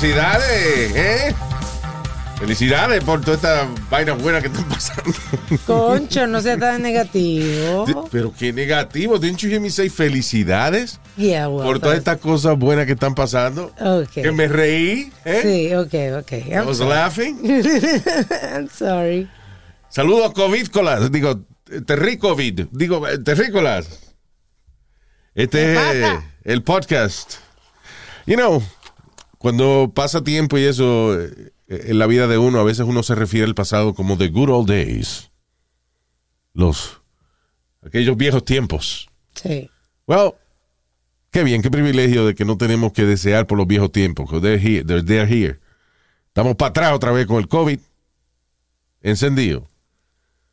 ¡Felicidades! ¿eh? Felicidades por todas estas vainas buenas que están pasando. Concho, no sea tan negativo. Pero qué negativo. Didn't you hear me say felicidades? Yeah, well, por todas estas cosas buenas que están pasando. Okay. Que me reí. ¿eh? Sí, ok, ok. I was sorry. laughing. I'm sorry. Saludos covidcolas. Digo, terrícovid. Digo, eh, terrícolas. Este es el podcast. You know, cuando pasa tiempo y eso eh, en la vida de uno, a veces uno se refiere al pasado como the good old days. Los, aquellos viejos tiempos. Sí. Well, qué bien, qué privilegio de que no tenemos que desear por los viejos tiempos. They're here, they're, they're here. Estamos para atrás otra vez con el COVID. Encendido.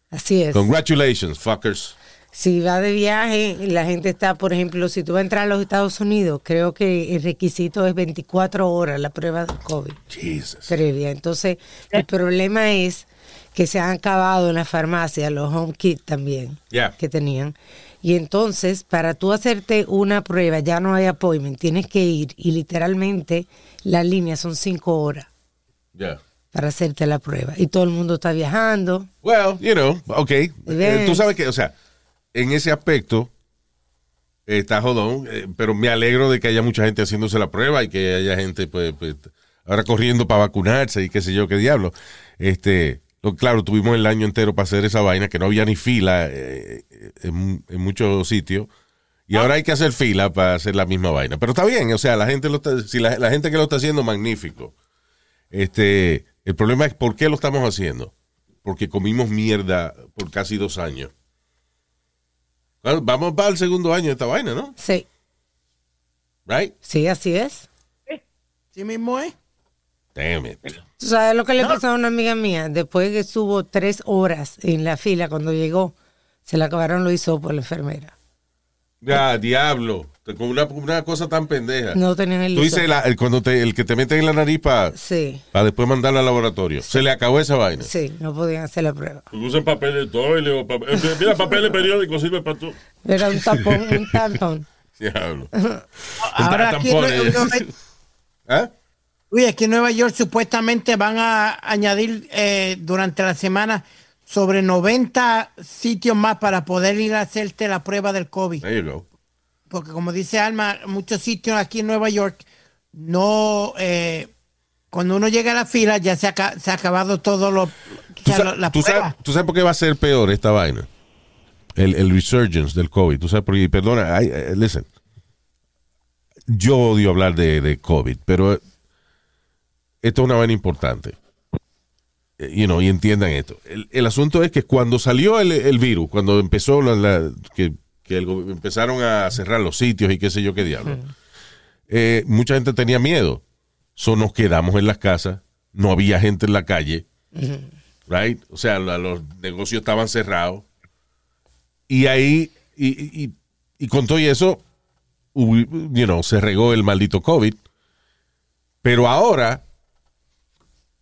Así es. Congratulations, fuckers. Si va de viaje, la gente está, por ejemplo, si tú vas a entrar a los Estados Unidos, creo que el requisito es 24 horas la prueba del COVID Jesus. previa. Entonces, el problema es que se han acabado en la farmacia los home kits también Yeah. que tenían. Y entonces, para tú hacerte una prueba, ya no hay appointment, tienes que ir y literalmente la línea son cinco horas Yeah. para hacerte la prueba. Y todo el mundo está viajando. Well, you know, ok. Eh, tú sabes que, o sea, en ese aspecto eh, está jodón, eh, pero me alegro de que haya mucha gente haciéndose la prueba y que haya gente, pues, pues, ahora corriendo para vacunarse y qué sé yo, qué diablo. Este, lo- claro, tuvimos el año entero para hacer esa vaina, que no había ni fila eh, en, muchos sitios. Y ahora hay que hacer fila para hacer la misma vaina. Pero está bien, o sea, la gente lo está, si la gente que lo está haciendo, magnífico. Este, el problema es por qué lo estamos haciendo. Porque comimos mierda por casi dos años. Bueno, Vamos para el segundo año de esta vaina, ¿no? Sí, Right? sí, así es. Sí mismo es. Damn it. ¿Tú sabes lo que le pasó a una amiga mía? Después que estuvo tres horas en la fila cuando llegó, se le acabaron los hisopos a la enfermera. Ya, diablo. Con una, una cosa tan pendeja. No tenían el Tú dices la- el, cuando te- el que te meten en la nariz para Sí, después mandarlo al laboratorio. Se le acabó esa vaina. sí, no podían hacer la prueba. Usen papel de toile o papel. eh, Mira, papel de periódico sirve para todo. Era un tapón, un tampón. Diablo. Ahora aquí. Nueva- ¿Ah? Uy, aquí en Nueva York supuestamente van a añadir eh, durante la semana sobre 90 sitios más para poder ir a hacerte la prueba del COVID. There you go. Porque como dice Alma, muchos sitios aquí en Nueva York no... eh, cuando uno llega a la fila ya se ha, se ha acabado todo lo... ¿Tú, sa- la sabes, tú sabes por qué va a ser peor esta vaina? El, el resurgence del COVID. Tú sabes por qué. Perdona, ay, eh, listen. Yo odio hablar de, de COVID, pero eh, esto es una vaina importante. Eh, You know, y entiendan esto. El, el asunto es que cuando salió el, el virus, cuando empezó la, la- que, que el empezaron a cerrar los sitios y qué sé yo qué diablo, eh, mucha gente tenía miedo. So nos quedamos en las casas, no había gente en la calle right? O sea, la- los negocios estaban cerrados. Y ahí, y, y- y con todo y eso, you know, se regó el maldito COVID. Pero ahora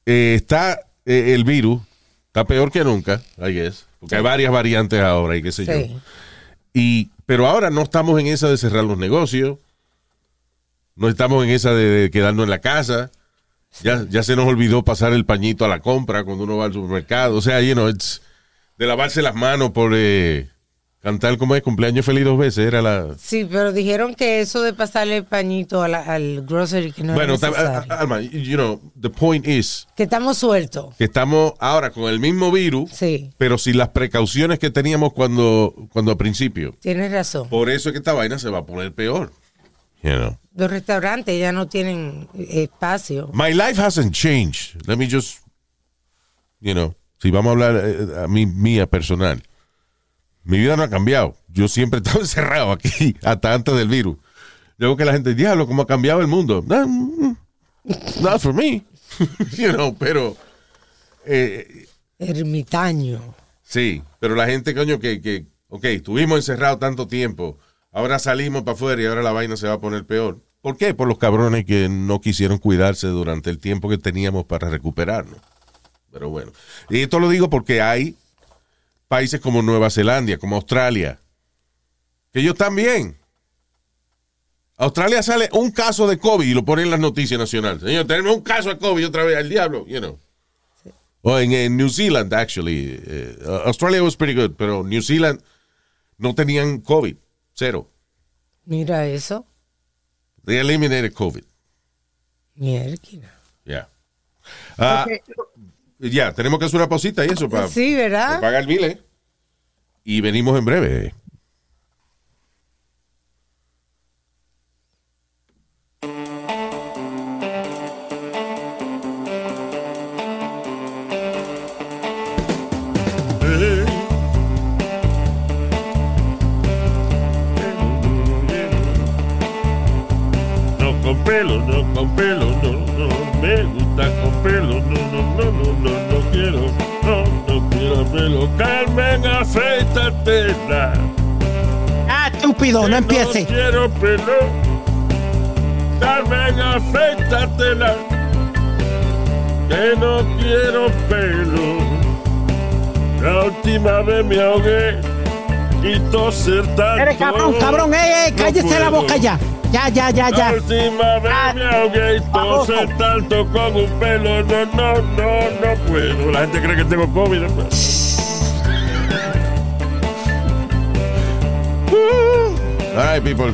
eh, está eh, el virus, está peor que nunca, I guess, porque hay varias variantes ahora y qué sé yo. Y, pero ahora no estamos en esa de cerrar los negocios, no estamos en esa de, de quedarnos en la casa. Ya, ya se nos olvidó pasar el pañito a la compra cuando uno va al supermercado. O sea, you know, it's de lavarse las manos por eh, cantar como es cumpleaños feliz dos veces. Era la. Sí, pero dijeron que eso de pasarle pañito a la- al grocery que no bueno, Alma, you know, the point is que estamos sueltos. que estamos ahora con el mismo virus, Sí, pero sin las precauciones que teníamos cuando, cuando al principio. tienes razón. Por eso es que esta vaina se va a poner peor. You know. Los restaurantes ya no tienen espacio. My life hasn't changed. Let me just, you know, si vamos a hablar eh, a mí, mía personal, mi vida no ha cambiado. Yo siempre he estado encerrado aquí, hasta antes del virus. Luego que la gente, diablo, ¿cómo ha cambiado el mundo? Ah, mm, Not for me. you know, pero eh, Ermitaño. sí, pero la gente, coño, que, que, ok, estuvimos encerrados tanto tiempo, ahora salimos para afuera y ahora la vaina se va a poner peor. ¿Por qué? Por los cabrones que no quisieron cuidarse durante el tiempo que teníamos para recuperarnos. Pero bueno, y esto lo digo porque hay países como Nueva Zelanda, como Australia, que ellos también. Australia sale un caso de COVID y lo ponen en las noticias nacionales. Señor, tenemos un caso de COVID otra vez al diablo, you know. O en, en New Zealand, actually. eh, Australia was pretty good, pero New Zealand no tenían COVID. Cero. Mira eso. They eliminated COVID. Mierda. Yeah. Ah, Ya, tenemos que hacer una pausita y eso para Sí, ¿verdad? pagar el bile. Y venimos en breve. No con pelo, no con pelo, no, no, me gusta con pelo, no, no, no, no, no, no pelo. Carmen, afeitatela. Ah, estúpido, no empiece. No quiero pelo. Carmen, afeitatela. Que no quiero pelo. La última vez me ahogué y toser tanto. Eres cabrón, cabrón, eh, eh, No cállese la puedo. boca ya. Ya, ya, ya, La ya. última vez Ah, me ahogué y toser tanto con un pelo. No, no, no, no puedo. La gente cree que tengo COVID. ¿no? All right, people.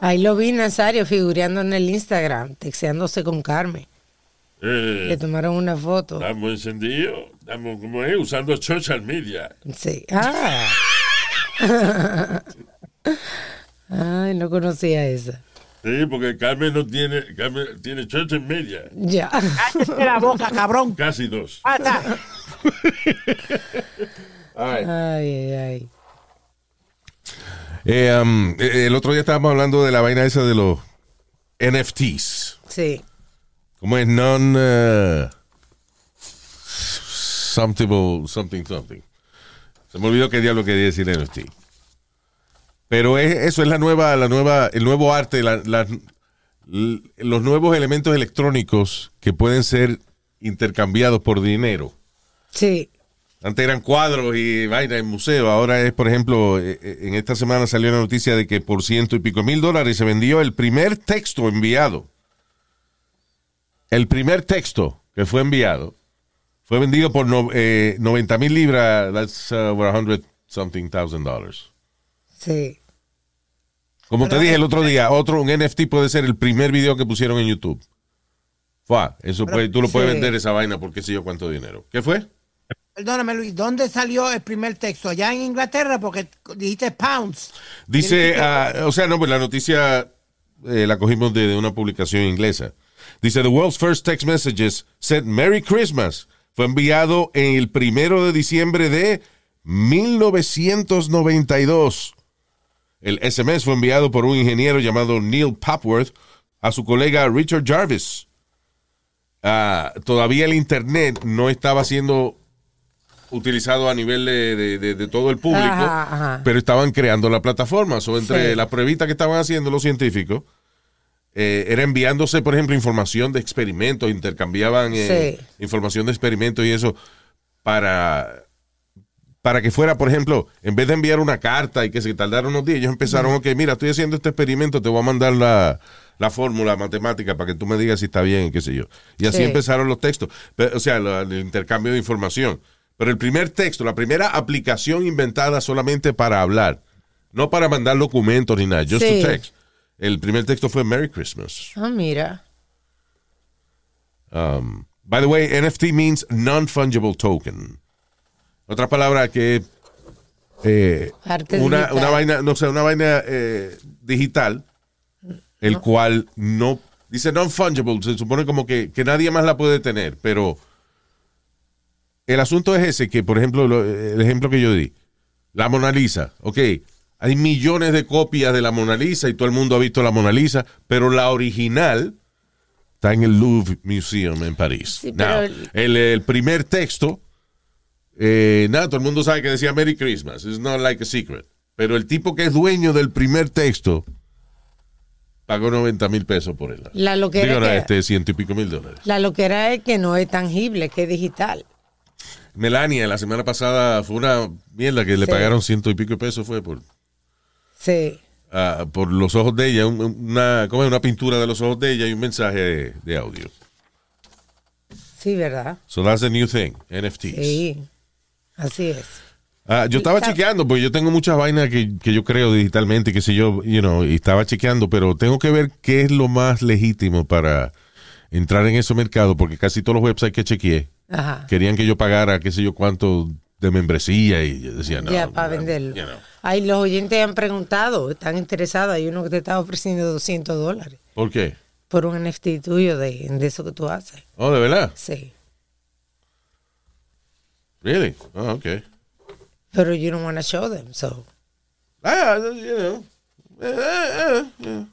Ahí lo vi Nazario figureando en el Instagram, texteándose con Carmen. Le Eh, tomaron una foto. estamos encendidos. Estamos, como es, usando social media. Sí. Ah. Ay, no conocía esa. Sí, porque Carmen no tiene, Carmen tiene social media. Ya. Cállese la boca, cabrón. Casi dos. Basta. Ay, ay, ay. Eh, um, eh, el otro día estábamos hablando de la vaina esa de los NFTs. Sí. ¿Cómo es? Non... Uh, something, something, something. Se me olvidó qué diablo quería decir NFT. Pero es- eso es la nueva, la nueva, el nuevo arte, la- la- l- los nuevos elementos electrónicos que pueden ser intercambiados por dinero. Sí. Antes eran cuadros y vaina en museo. Ahora es, por ejemplo, eh, eh, en esta semana salió la noticia de que por ciento y pico mil dólares se vendió el primer texto enviado. El primer texto que fue enviado fue vendido por no- eh, 90 mil libras. That's uh, over 100 something thousand dollars. Sí. Como te dije el otro día, otro, un NFT puede ser el primer video que pusieron en YouTube. Fue, eso puede- tú lo puedes vender esa vaina por qué sé yo cuánto dinero. ¿Qué fue? Perdóname, Luis, ¿dónde salió el primer texto? ¿Allá en Inglaterra? Porque dijiste pounds. Dice, ah, o sea, no, pues la noticia eh, la cogimos de, de una publicación inglesa. Dice, The world's first text messages said Merry Christmas. Fue enviado en el primero de diciembre de 1992. El SMS fue enviado por un ingeniero llamado Neil Papworth a su colega Richard Jarvis. Ah, todavía el Internet no estaba siendo utilizado a nivel de, de- de- de todo el público, Ajá, ajá. pero estaban creando la plataforma. O entre Sí. las pruebitas que estaban haciendo los científicos, eh, era enviándose, por ejemplo, información de experimentos, intercambiaban eh, Sí. información de experimentos y eso para, para que fuera, por ejemplo, en vez de enviar una carta y que se tardara unos días, ellos empezaron, ok, mira, estoy haciendo este experimento, te voy a mandar la, la fórmula matemática para que tú me digas si está bien, qué sé yo. Y así Sí. empezaron los textos, o sea, el intercambio de información. Pero el primer texto, la primera aplicación inventada solamente para hablar, no para mandar documentos ni nada, just Sí. to text. El primer texto fue Merry Christmas. Ah, mira. Um, by the way, NFT means non-fungible token. Otra palabra que eh, una, una vaina, no sé, una vaina eh, digital, el cual no dice non-fungible, se supone como que, que nadie más la puede tener, pero el asunto es ese, que por ejemplo, lo- el ejemplo que yo di, la Mona Lisa, ok, hay millones de copias de la Mona Lisa y todo el mundo ha visto la Mona Lisa, pero la original está en el Louvre Museum en París. Sí, Now, el, el- el primer texto, eh, nada, todo el mundo sabe que decía Merry Christmas. It's not like a secret. Pero el tipo que es dueño del primer texto pagó 90 mil pesos por él. La loquera Digo, no, este, ciento y pico mil dólares. La loquera es que no es tangible, que es digital. Melania, la semana pasada fue una mierda que le Sí. pagaron ciento y pico de pesos fue por, Sí. ah, por los ojos de ella, un- una, ¿cómo es? una pintura de los ojos de ella y un mensaje de, de audio. Sí, ¿verdad? So that's the new thing, NFTs. Sí. Así es. Ah, yo estaba chequeando, porque yo tengo muchas vainas que, que yo creo digitalmente, que sé yo, you know, y estaba chequeando, pero tengo que ver qué es lo más legítimo para entrar en ese mercado, porque casi todos los websites que chequeé Ajá. querían que yo pagara qué sé yo cuánto de membresía y yo decía, no. ya, para no, venderlo. you know. Ahí los oyentes han preguntado, están interesados. Hay uno que te está ofreciendo 200 dólares ¿Por qué? por un NFT tuyo de, de eso que tú haces. Oh, de verdad. Sí. Really? Oh, okay. Pero you don't want to show them, so. Ah, you know. Eh, eh, eh, yeah.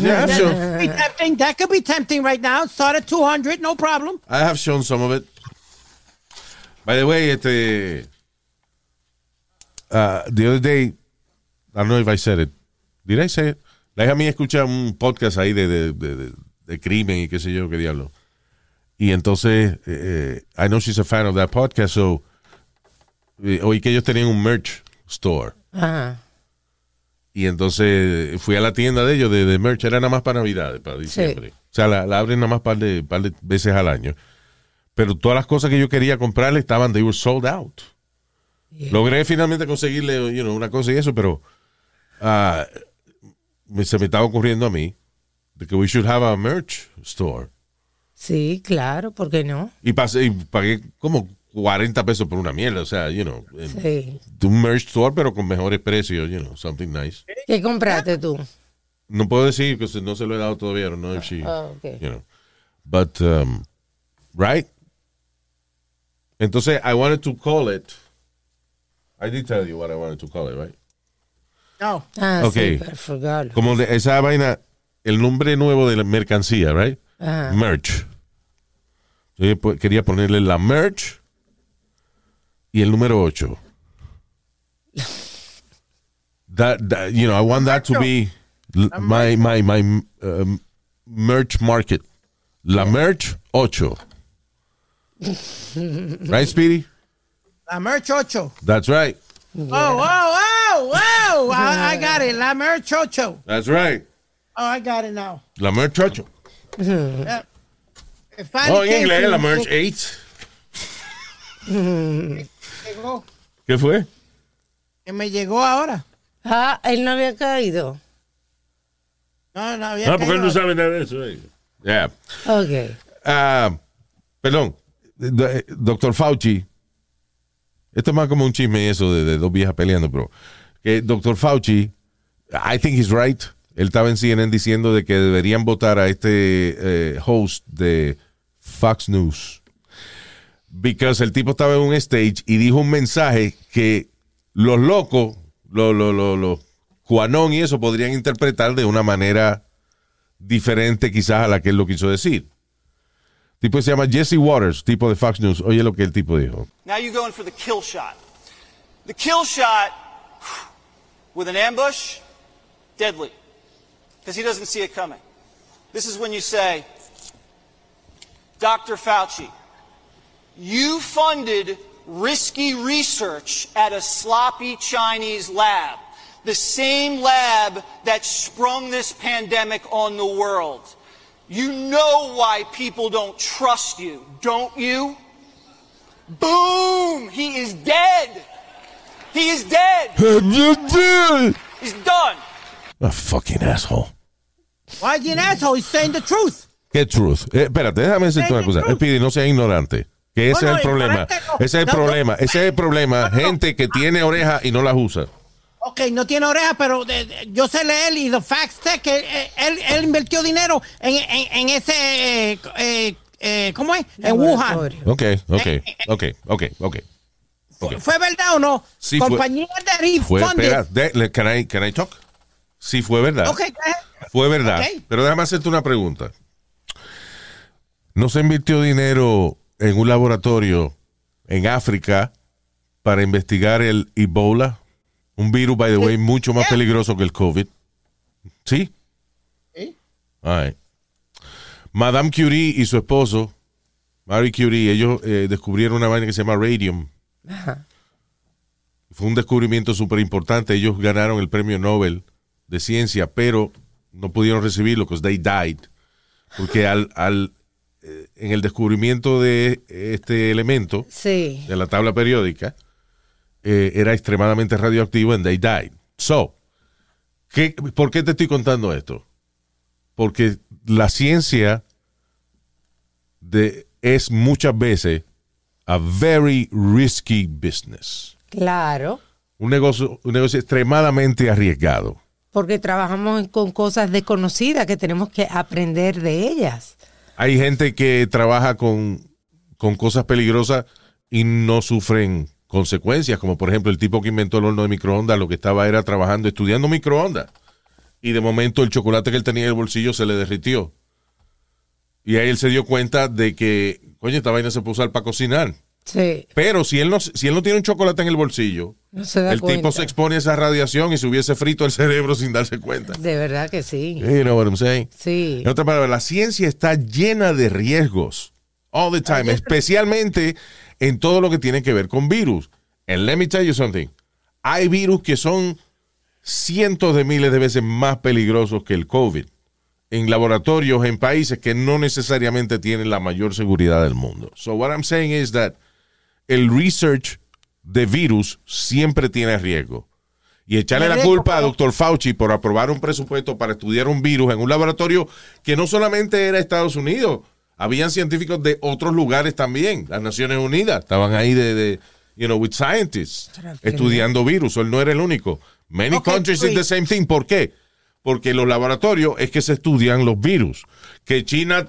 Yeah, I've shown, Be tempting. That could be tempting right now. Start at 200, no problem. I have shown some of it. By the way, este, uh, the other day, I don't know if I said it. Did I say it? La hija mía escucha un podcast ahí de, de, de, crimen y qué sé yo, qué diablo. Y entonces, eh, I know she's a fan of that podcast, so eh, oí que ellos tenían un merch store. Ajá. Y entonces fui a la tienda de ellos de, merch, era nada más para Navidad, para diciembre. O sea, la, la abren nada más par de, par de veces al año. Pero todas las cosas que yo quería comprarle estaban, they were sold out. Logré finalmente conseguirle you know, una cosa y eso, pero me- se me estaba ocurriendo a mí de que we should have a merch store. Sí, claro, ¿por qué no? Y, pasé, y pagué como 40 pesos por una mierda, o sea, you know, Sí. un merch store, pero con mejores precios, you know, something nice. ¿Qué compraste tú? No puedo decir que no se lo he dado todavía. Know if she, Ah, okay. you know. But, um, right? Entonces, I wanted to call it. I did tell you what I wanted to call it, right? No. Ah, Ok. sí, pero forgot. Como de esa vaina, el nombre nuevo de la mercancía, right? Ajá. Merch. Yo quería ponerle la merch y el número 8. That, that, you know, I want that to be my, my, my um, merch market. La merch 8. right, Speedy? La Merch 8. That's right. Oh, oh, oh, oh. I, I got it. La Merch 8. That's right. Oh, I got it now. La merch 8. Yeah. It finally Oh, en inglés, la me. merch 8. Llegó. ¿Qué fue? Que me llegó ahora. Ah, él no había caído. No, no había Ah, porque él no caído. sabe nada de eso. eh. Yeah. Ok. Ah, perdón, Do- eh, doctor Fauci, esto es más como un chisme eso de, dos viejas peleando, pero que doctor Fauci, I think he's right. Él estaba en CNN diciendo de que deberían votar a este eh, host de Fox News. Because el tipo estaba en un stage y dijo un mensaje que los locos, los los los los cuanón y eso podrían interpretar de una manera diferente quizás a la que él lo quiso decir. Tipo se llama Jesse Waters, tipo de Fox News. Oye lo que el tipo dijo. Now you're going for the kill shot. The kill shot with an ambush, deadly. Because he doesn't see it coming. This is when you say, Dr. Fauci, you funded risky research at a sloppy Chinese lab. The same lab that sprung this pandemic on the world. You know why people don't trust you, don't you? Boom! He is dead! He is dead! He's done! A fucking asshole. Why is he an asshole? He's saying the truth. ¿Qué truth? Eh, espérate, déjame decirte una cosa. Speedy, no seas ignorante. Que ese No, no, es el problema. Ese es el problema. Ese es el problema. Gente que tiene orejas y no las usa. Ok, no tiene oreja, pero de- de- yo sé leer y the facts say que eh, él, él invirtió dinero en, en, en ese, eh, eh, ¿cómo es? En Wuhan. Ok, ok, ok, ok, ok. Ok. ¿Fue verdad o no? Sí, fue- Compañía de Fue, espera, de- can, I, can I talk? Sí, fue verdad. Ok, go ahead. Fue verdad. Ok. Pero déjame hacerte una pregunta. ¿No se invirtió dinero en un laboratorio en África para investigar el Ebola? Un virus, by the way, mucho más peligroso que el COVID. ¿Sí? All right. Madame Curie y su esposo, Marie Curie, ellos eh, descubrieron una vaina que se llama radium. Ajá. Fue un descubrimiento súper importante. Ellos ganaron el premio Nobel de ciencia, pero no pudieron recibirlo porque they died. Porque al, al, eh, en el descubrimiento de este elemento, Sí. de la tabla periódica, eh, era extremadamente radioactivo and they died. So, ¿qué, ¿por qué te estoy contando esto? Porque la ciencia de, es muchas veces a very risky business. Claro. Un negocio, un negocio extremadamente arriesgado. Porque trabajamos con cosas desconocidas que tenemos que aprender de ellas. Hay gente que trabaja con, con cosas peligrosas y no sufren consecuencias, como por ejemplo el tipo que inventó el horno de microondas, lo que estaba era trabajando, estudiando microondas. Y de momento el chocolate que él tenía en el bolsillo se le derritió. Y ahí él se dio cuenta de que, coño, esta vaina se puede usar para cocinar. Sí. Pero si él no, si él no tiene un chocolate en el bolsillo, No se da el cuenta. tipo se expone a esa radiación y se hubiese frito el cerebro sin darse cuenta. De verdad que sí. You know what I'm saying? Sí. En otras palabras, la ciencia está llena de riesgos all the time, especialmente en todo lo que tiene que ver con virus. And let me tell you something. Hay virus que son cientos de miles de veces más peligrosos que el COVID en laboratorios en países que no necesariamente tienen la mayor seguridad del mundo. So what I'm saying is that el research de virus siempre tiene riesgo. Y echarle la culpa a Dr. Fauci por aprobar un presupuesto para estudiar un virus en un laboratorio que no solamente era Estados Unidos, habían científicos de otros lugares también, las Naciones Unidas, estaban ahí de, de, you know, with scientists, estudiando virus, él no era el único. Many countries did the same thing. ¿Por qué? Porque los laboratorios es que se estudian los virus. Que China,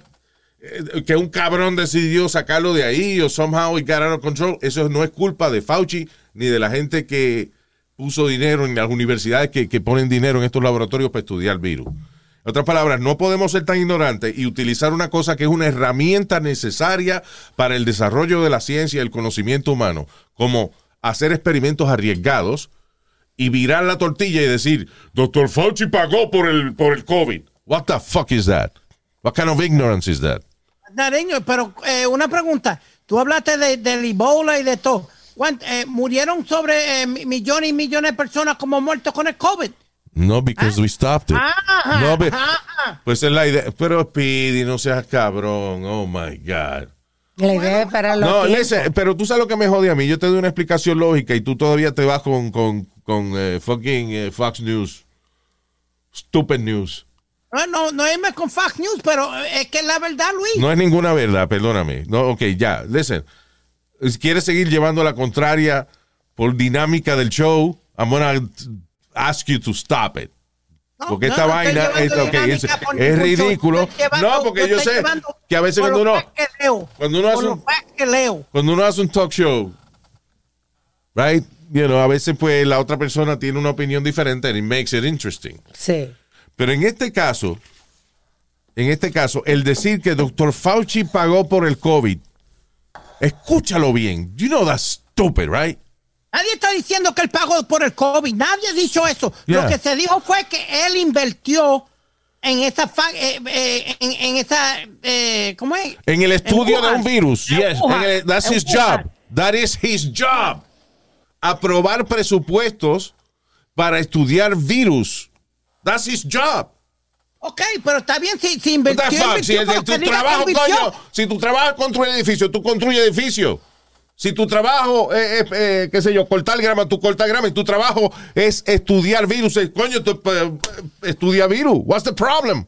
eh, que un cabrón decidió sacarlo de ahí o somehow it got out of control, eso no es culpa de Fauci ni de la gente que puso dinero en las universidades que, que ponen dinero en estos laboratorios para estudiar virus. En otras palabras, no podemos ser tan ignorantes y utilizar una cosa que es una herramienta necesaria para el desarrollo de la ciencia y el conocimiento humano, como hacer experimentos arriesgados y virar la tortilla y decir, Doctor Fauci pagó por el, por el COVID. What the fuck is that? What kind of ignorance is that? Pero eh, una pregunta. Tú hablaste de, del Ebola y de todo. ¿Cuánt- eh, ¿Murieron sobre eh, millones y millones de personas como muertos con el COVID? No, because we stopped it. Ajá, no, be- ajá. pues es la idea. Pero Speedy, no seas cabrón. Oh my God. La idea es para los No, listen, pero tú sabes lo que me jode a mí. Yo te doy una explicación lógica y tú todavía te vas con, con, con eh, fucking eh, Fox News. Stupid News. No, no, no irme con Fox News, pero eh, es que es la verdad, Luis. No es ninguna verdad, perdóname. No, ok, ya, listen. Si quieres seguir llevando la contraria por dinámica del show, I'm gonna ask you to stop it. No, Porque no, esta no vaina es, ridículo. Llevando- no, porque yo sé que a veces cuando uno, leo, cuando uno hace un- leo. cuando uno hace un talk show, right? You know, a veces pues la otra persona tiene una opinión diferente and it makes it interesting. Sí. Pero en este caso, en este caso, el decir que Dr. Fauci pagó por el COVID, escúchalo bien. You know that's stupid, right? Nadie está diciendo que él pagó por el COVID. Nadie ha dicho eso. Yeah. Lo que se dijo fue que él invirtió en esa, eh, eh, en, en esa, eh, ¿cómo es? En el estudio de un virus. En Yes, el- that's his job. That is his job. Aprobar presupuestos para estudiar virus. That's his job. Ok, pero está bien si, si invirtió. Si, invirtió, el- pero tu trabajo, coño, si tu trabajo construye edificio, tú construyes edificio. Si tu trabajo es, es, eh, qué sé yo, cortar grama, tú cortas grama. Y tu trabajo es estudiar virus, eh, coño, tú eh, estudia virus. What's the problem?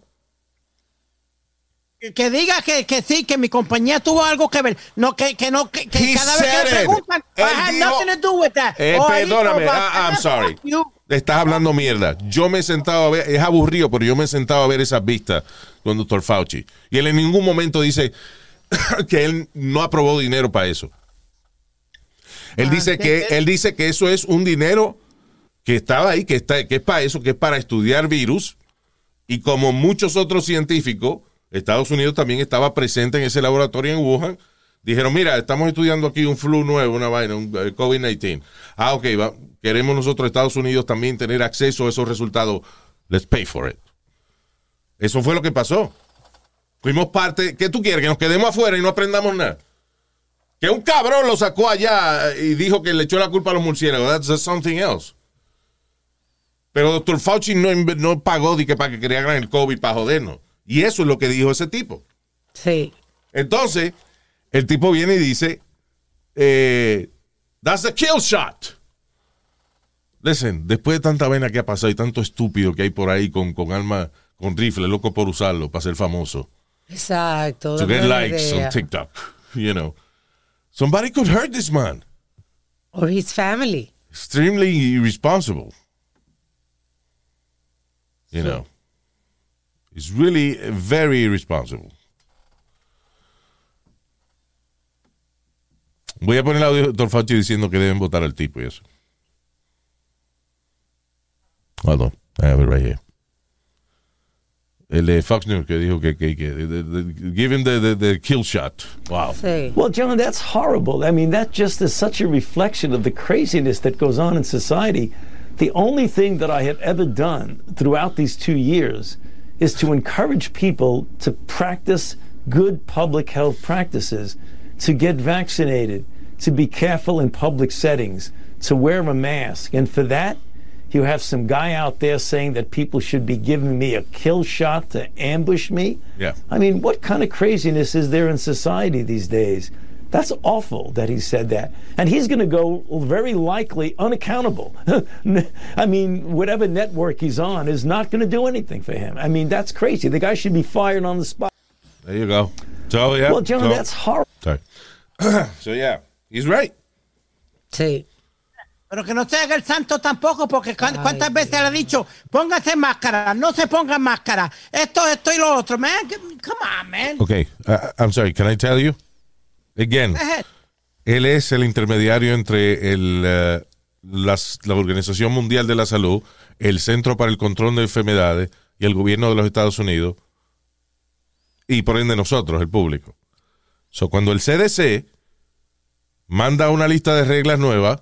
Que- Que diga que, que sí, que mi compañía tuvo algo que ver. No, que, que no, que, cada vez que le preguntan, I had dijo- nothing to do with that. Eh, Oh, perdóname, ah, I'm that. sorry. Estás hablando mierda. Yo me he sentado a ver, es aburrido, pero yo me he sentado a ver esas vistas con Dr. Fauci. Y él en ningún momento dice que él no aprobó dinero para eso. Él dice que él dice que eso es un dinero que estaba ahí, que está, que es para eso, que es para estudiar virus. Y como muchos otros científicos, Estados Unidos también estaba presente en ese laboratorio en Wuhan. Dijeron, mira, estamos estudiando aquí un flu nuevo, una vaina, un eh, COVID-19. Ah, ok, va- queremos nosotros, Estados Unidos, también tener acceso a esos resultados. Let's pay for it. Eso fue lo que pasó. Fuimos parte. ¿Qué tú quieres? Que nos quedemos afuera y no aprendamos nada. Que un cabrón lo sacó allá y dijo que le echó la culpa a los murciélagos. That's something else. Pero doctor Fauci no, no pagó de que para que crearan el COVID para jodernos. Y eso es lo que dijo ese tipo. Sí. Entonces, el tipo viene y dice, eh, that's the kill shot. Listen, después de tanta vena que ha pasado y tanto estúpido que hay por ahí con, con arma, con rifle, loco por usarlo, para ser famoso. Exacto. To get likes idea. on TikTok, you know. Somebody could hurt this man. Or his family. Extremely irresponsible. You know. It's really very irresponsible. Voy a poner el audio de Dr. Fauci diciendo que deben votar al tipo y eso. Hold on. I have it right here. El de Fox News que dijo que, que, que the- the- give him the, the, the kill shot. Wow. Sí. Well, John, that's horrible. I mean, that just is such a reflection of the craziness that goes on in society. The only thing that I have ever done throughout these two years is to encourage people to practice good public health practices, to get vaccinated, to be careful in public settings, to wear a mask. And for that, you have some guy out there saying that people should be giving me a kill shot to ambush me. Yeah. I mean, what kind of craziness is there in society these days? That's awful that he said that. And he's going to go very likely unaccountable. I mean, whatever network he's on is not going to do anything for him. I mean, that's crazy. The guy should be fired on the spot. There you go. So, yeah. Well, John, so- that's horrible. Sorry. so, yeah. He's right. Sí. Pero que no se haga el santo tampoco, porque cu- cuántas veces le ha dicho, póngase máscara, no se pongan máscara, esto, esto y lo otro, man, come on, man. Okay. Uh, I'm sorry. Can I tell you? Again. Él es el intermediario entre el, eh, las- la Organización Mundial de la Salud, el Centro para el Control de Enfermedades y el gobierno de los Estados Unidos y por ende nosotros, el público. So, cuando el CDC manda una lista de reglas nuevas,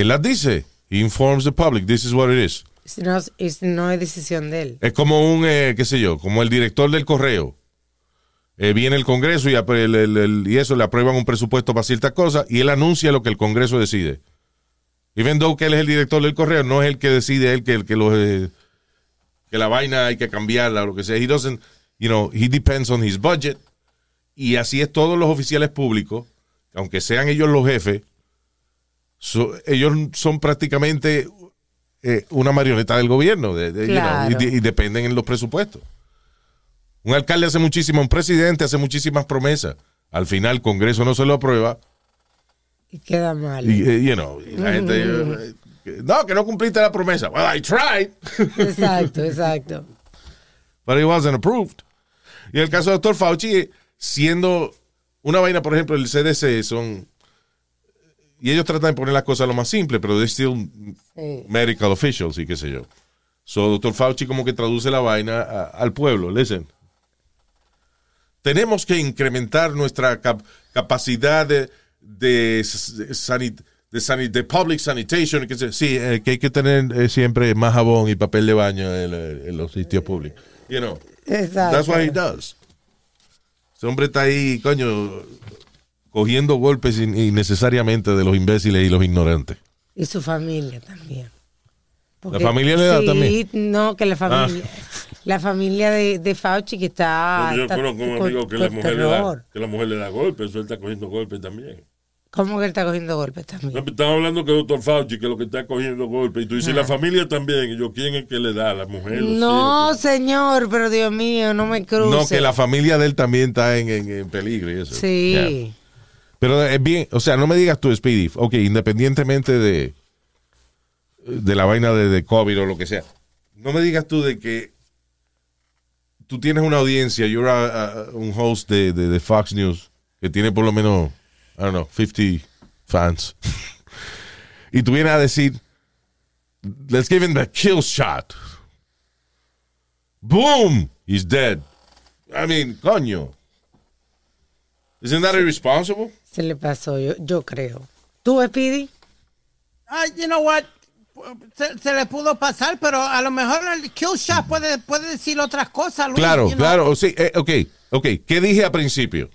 él las dice. He informs the public. This is what it is. Si no, es- no es decisión de él. Es como un, eh, qué sé yo, como el director del correo. Eh, viene el Congreso y, apre- el- el- el- y eso le aprueban un presupuesto para ciertas cosas y él anuncia lo que el Congreso decide. Even though que él es el director del correo, no es el que decide él que, el que, los, eh, que la vaina hay que cambiarla o lo que sea. He doesn't, you know, he depends on his budget. Y así es todos los oficiales públicos, aunque sean ellos los jefes, so- ellos son prácticamente eh, una marioneta del gobierno de- de- you know, Claro. y, de- y dependen en los presupuestos. Un alcalde hace muchísimo, un presidente hace muchísimas promesas. Al final el Congreso no se lo aprueba Y queda mal. y, eh, you know, y la gente, eh, no, que no cumpliste la promesa. Well, I tried, Exacto, exacto. but it wasn't approved. Y el caso del doctor Fauci, siendo una vaina, por ejemplo, el CDC son... Y ellos tratan de poner las cosas lo más simple, pero they're still Sí. medical officials y qué sé yo. So, doctor Fauci como que traduce la vaina a- al pueblo. Listen. Tenemos que incrementar nuestra cap- capacidad de, de, s- sanit- de, sanit- de public sanitation. que se- sí, eh, que hay que tener eh, siempre más jabón y papel de baño en, en los sitios públicos. You know, Exacto. that's what he does. Ese hombre está ahí, coño, cogiendo golpes in- innecesariamente de los imbéciles y los ignorantes. Y su familia también. ¿La familia le da sí, también? No, que la familia. La familia de, de Fauci que está. Yo está conozco un amigo que con la, mujer le da, que la mujer le da golpes, eso él está cogiendo golpes también. ¿Cómo que él está cogiendo golpes No, también? Estamos hablando que el doctor Fauci, que lo que está cogiendo golpes. Y tú dices, la familia también. Y yo, ¿quién es que le da? ¿La mujer? No, señor, pero Dios mío, no me cruce. No, que la familia de él también está en, en- en peligro y eso. Sí. Yeah. Pero es bien, o sea, no me digas tú, Speedy, ok, independientemente de, de la vaina de, de COVID o lo que sea, no me digas tú de que tú tienes una audiencia, you're a- un host de, de- de Fox News que tiene por lo menos, I don't know, 50 fans. y tú vienes a decir, let's give him the kill shot. Boom, he's dead. I mean, coño. Isn't that irresponsible? Se le pasó, yo, yo creo. ¿Tú, Speedy? Ah, you know what? Se, se le pudo pasar, pero a lo mejor el kill shot puede, puede decir otras cosas. Luis, Claro, you know. claro, sí, eh, ok, ok. ¿Qué dije al principio?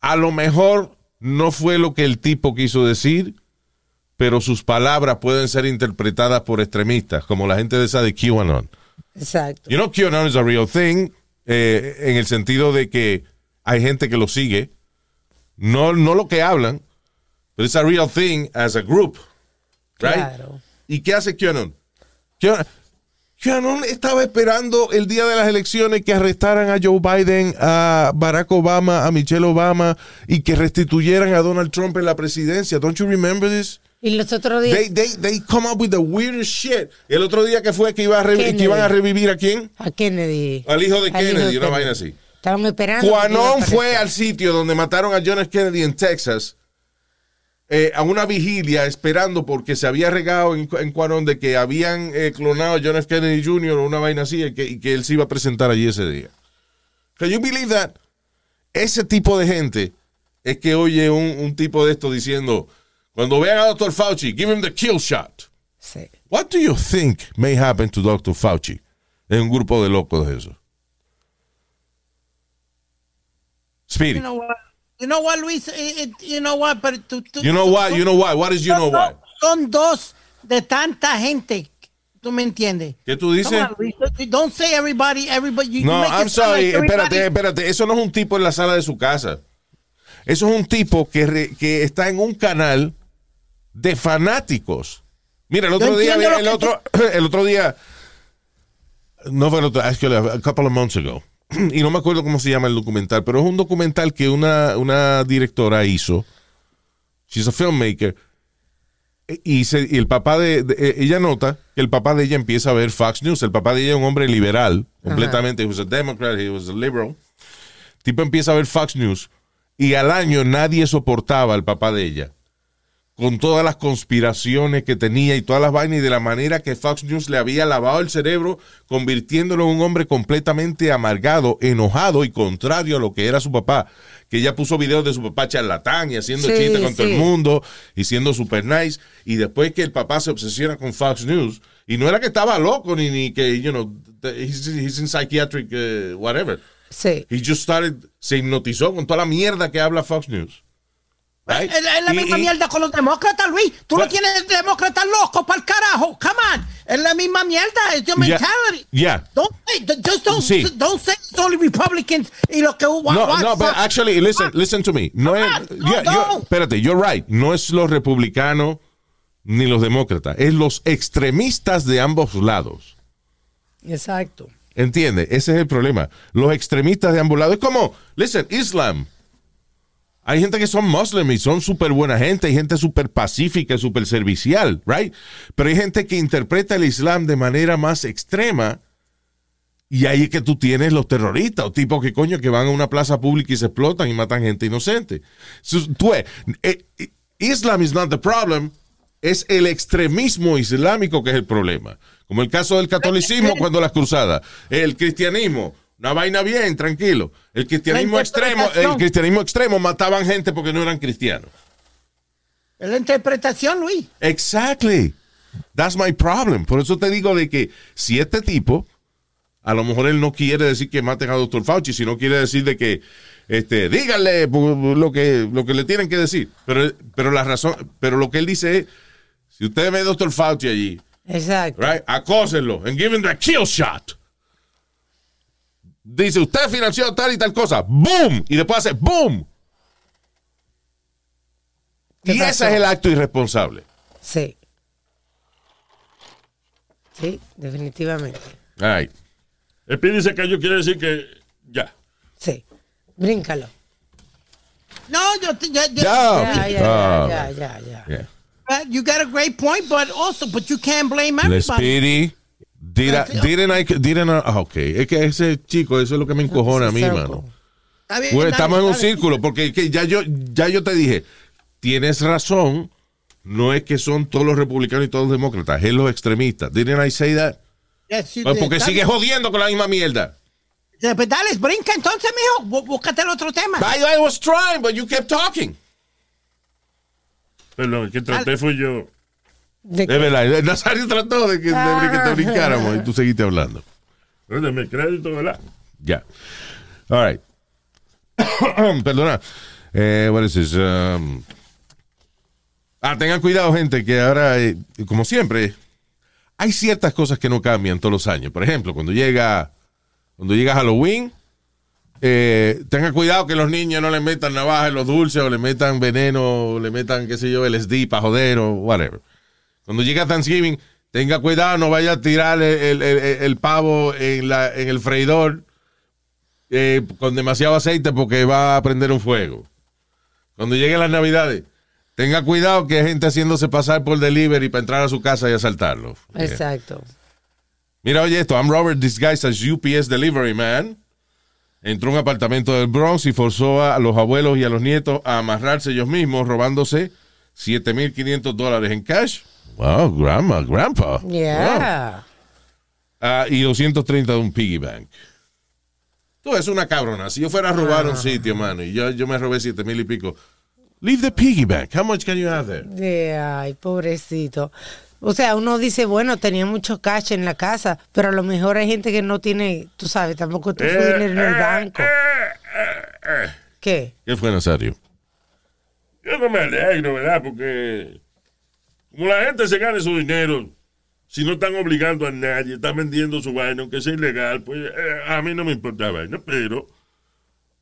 A lo mejor no fue lo que el tipo quiso decir, pero sus palabras pueden ser interpretadas por extremistas, como la gente de esa de QAnon. Exacto. You know, QAnon is a real thing, eh, en el sentido de que hay gente que lo sigue, no, no lo que hablan, pero it's a real thing as a group, right? Claro. ¿Y qué hace QAnon? QAnon, QAnon estaba esperando el día de las elecciones que arrestaran a Joe Biden, a Barack Obama, a Michelle Obama y que restituyeran a Donald Trump en la presidencia. Don't you remember this? Y los otros días, They, they, they come up with the weirdest shit. El otro día que fue que, iba a que iban a revivir a quién? a Kennedy. Al hijo de Al Kennedy, una Kennedy. vaina así. Estaban esperando. aparecer. fue al sitio donde mataron a John F. Kennedy en Texas eh, a una vigilia esperando porque se había regado en, en Cuanón de que habían eh, clonado a John F. Kennedy Jr. o una vaina así y que, y que él se iba a presentar allí ese día. Can you believe that? Ese tipo de gente es que oye un, un tipo de esto diciendo cuando vean a Dr. Fauci, give him the kill shot. Sí. What do you think may happen to Dr. Fauci en un grupo de locos de esos? Speedy. You know what? You know what, Luis? It- it- you know what? Pero tú- tú- You know why? You know why? What is you know why? Son dos de tanta gente. ¿Tú me entiendes? ¿Qué tú dices? On. Don't say everybody, everybody. You, you No, it I'm sorry. like Espérate, espérate. Eso no es un tipo en la sala de su casa. Eso es un tipo que, re- que está en un canal de fanáticos. Mira, el otro día, el otro, el otro día, no fue el otro, actually, a couple of months ago. Y no me acuerdo cómo se llama el documental, pero es un documental que una, una directora hizo. She's a filmmaker. Y, se- y el papá de, de- eh, ella nota que el papá de ella empieza a ver Fox News. El papá de ella es un hombre liberal, completamente. He was a Democrat, he was a liberal. El tipo empieza a ver Fox News y al año nadie soportaba al papá de ella. Con todas las conspiraciones que tenía y todas las vainas y de la manera que Fox News le había lavado el cerebro, convirtiéndolo en un hombre completamente amargado, enojado y contrario a lo que era su papá. Que ella puso videos de su papá charlatán y haciendo Sí, chistes con todo el mundo y siendo super nice. Y después que el papá se obsesiona con Fox News, y no era que estaba loco ni, ni que, you know, he's, he's in psychiatric, uh, whatever. Sí. He just started, se hipnotizó con toda la mierda que habla Fox News. Right? Es es la Y- misma y- mierda con los demócratas, Luis. Tú no But- tienes demócratas locos para el carajo. Come on. Es la misma mierda. Es your mentality. Yeah. Don't say, just don't, Sí. don't say it's only Republicans y lo que No, what no, but actually, listen, listen to me. No es, no, yeah, no. yo- espérate, you're right. No es los republicanos ni los demócratas. Es los extremistas de ambos lados. Exacto. ¿Entiendes? Ese es el problema. Los extremistas de ambos lados. Es como, listen, Islam. Hay gente que son muslims y son súper buena gente, hay gente súper pacífica, súper servicial, right? Pero hay gente que interpreta el Islam de manera más extrema y ahí es que tú tienes los terroristas o tipos que coño que van a una plaza pública y se explotan y matan gente inocente. Sus- Tú ves, eh, Islam is not the problem, es el extremismo islámico que es el problema. Como el caso del catolicismo cuando las cruzadas, el cristianismo, una vaina bien, tranquilo. El cristianismo extremo, el cristianismo extremo mataban gente porque no eran cristianos. Es la interpretación, Luis. Exactly. That's my problem. Por eso te digo de que si este tipo, a lo mejor él no quiere decir que maten a Dr. Fauci, sino quiere decir de que, este, díganle lo que, lo que le tienen que decir. Pero, pero la razón, pero lo que él dice es, si usted ve a Dr. Fauci allí, Exacto. right, acósenlo and give him the kill shot. Dice, usted financió tal y tal cosa, boom, y después hace boom. ¿Qué Y pasó? ese es el acto irresponsable. Sí. Sí, definitivamente. Right. El dice que yo quiere decir que ya. Sí. Bríncalo. No, yo, te- yo- yo- Ya. Ya, ya, Ah, ya, ya, ya, ya. Yeah. uh, you got a great point, but also, but you can't blame everybody. Did I, didn't I, didn't I- ah, ok. Es que ese chico, eso es lo que me encojona a mí, Circle. mano. Bueno, dale, estamos en un círculo, porque que ya yo, ya yo te dije, tienes razón, no es que son todos los republicanos y todos los demócratas, es los extremistas. Didn't I say that? Yes, you Pues did. porque sigue jodiendo con la misma mierda. Pues dale, brinca entonces, mijo. Bú- Búscate el otro tema. I, I was trying, but you kept talking. Perdón, el que traté fui yo. De Es verdad, Nazario trató de que, de que te brincáramos y tú seguiste hablando. No, Deme crédito, ¿verdad? Ya. All right. Perdona. Eh, what is this? Um, ah, tengan cuidado, gente, que ahora, eh, como siempre, hay ciertas cosas que no cambian todos los años. Por ejemplo, cuando llega, cuando llega Halloween, eh, tengan cuidado que los niños no le metan navaja en los dulces o le metan veneno o le metan, qué sé yo, LSD para joder o whatever. Cuando llega Thanksgiving, tenga cuidado, no vaya a tirar el, el- el- el pavo en, la, en el freidor eh, con demasiado aceite porque va a prender un fuego. Cuando lleguen las navidades, tenga cuidado que hay gente haciéndose pasar por delivery para entrar a su casa y asaltarlo. Exacto. Mira, oye esto, I'm Robert disguised as UPS delivery man. Entró a un apartamento del Bronx y forzó a los abuelos y a los nietos a amarrarse ellos mismos, robándose 7.500 dólares en cash. Wow, grandma, grandpa. Wow. Yeah. Ah, y 230 de un piggy bank. Tú es una cabrona. Si yo fuera a robar un sitio, mano, y yo, yo me robé 7 mil y pico. Leave the piggy bank. How much can you have there? De, ay, pobrecito. O sea, uno dice, bueno, tenía mucho cash en la casa, pero a lo mejor hay gente que no tiene, tú sabes, tampoco tu Eh, dinero en el eh, banco. eh, eh, eh. ¿Qué? ¿Qué fue, Nazario? Yo no me alegro, ¿verdad? Porque como la gente se gane su dinero, si no están obligando a nadie, están vendiendo su vaina, aunque sea ilegal, pues eh, a mí no me importa la vaina. Pero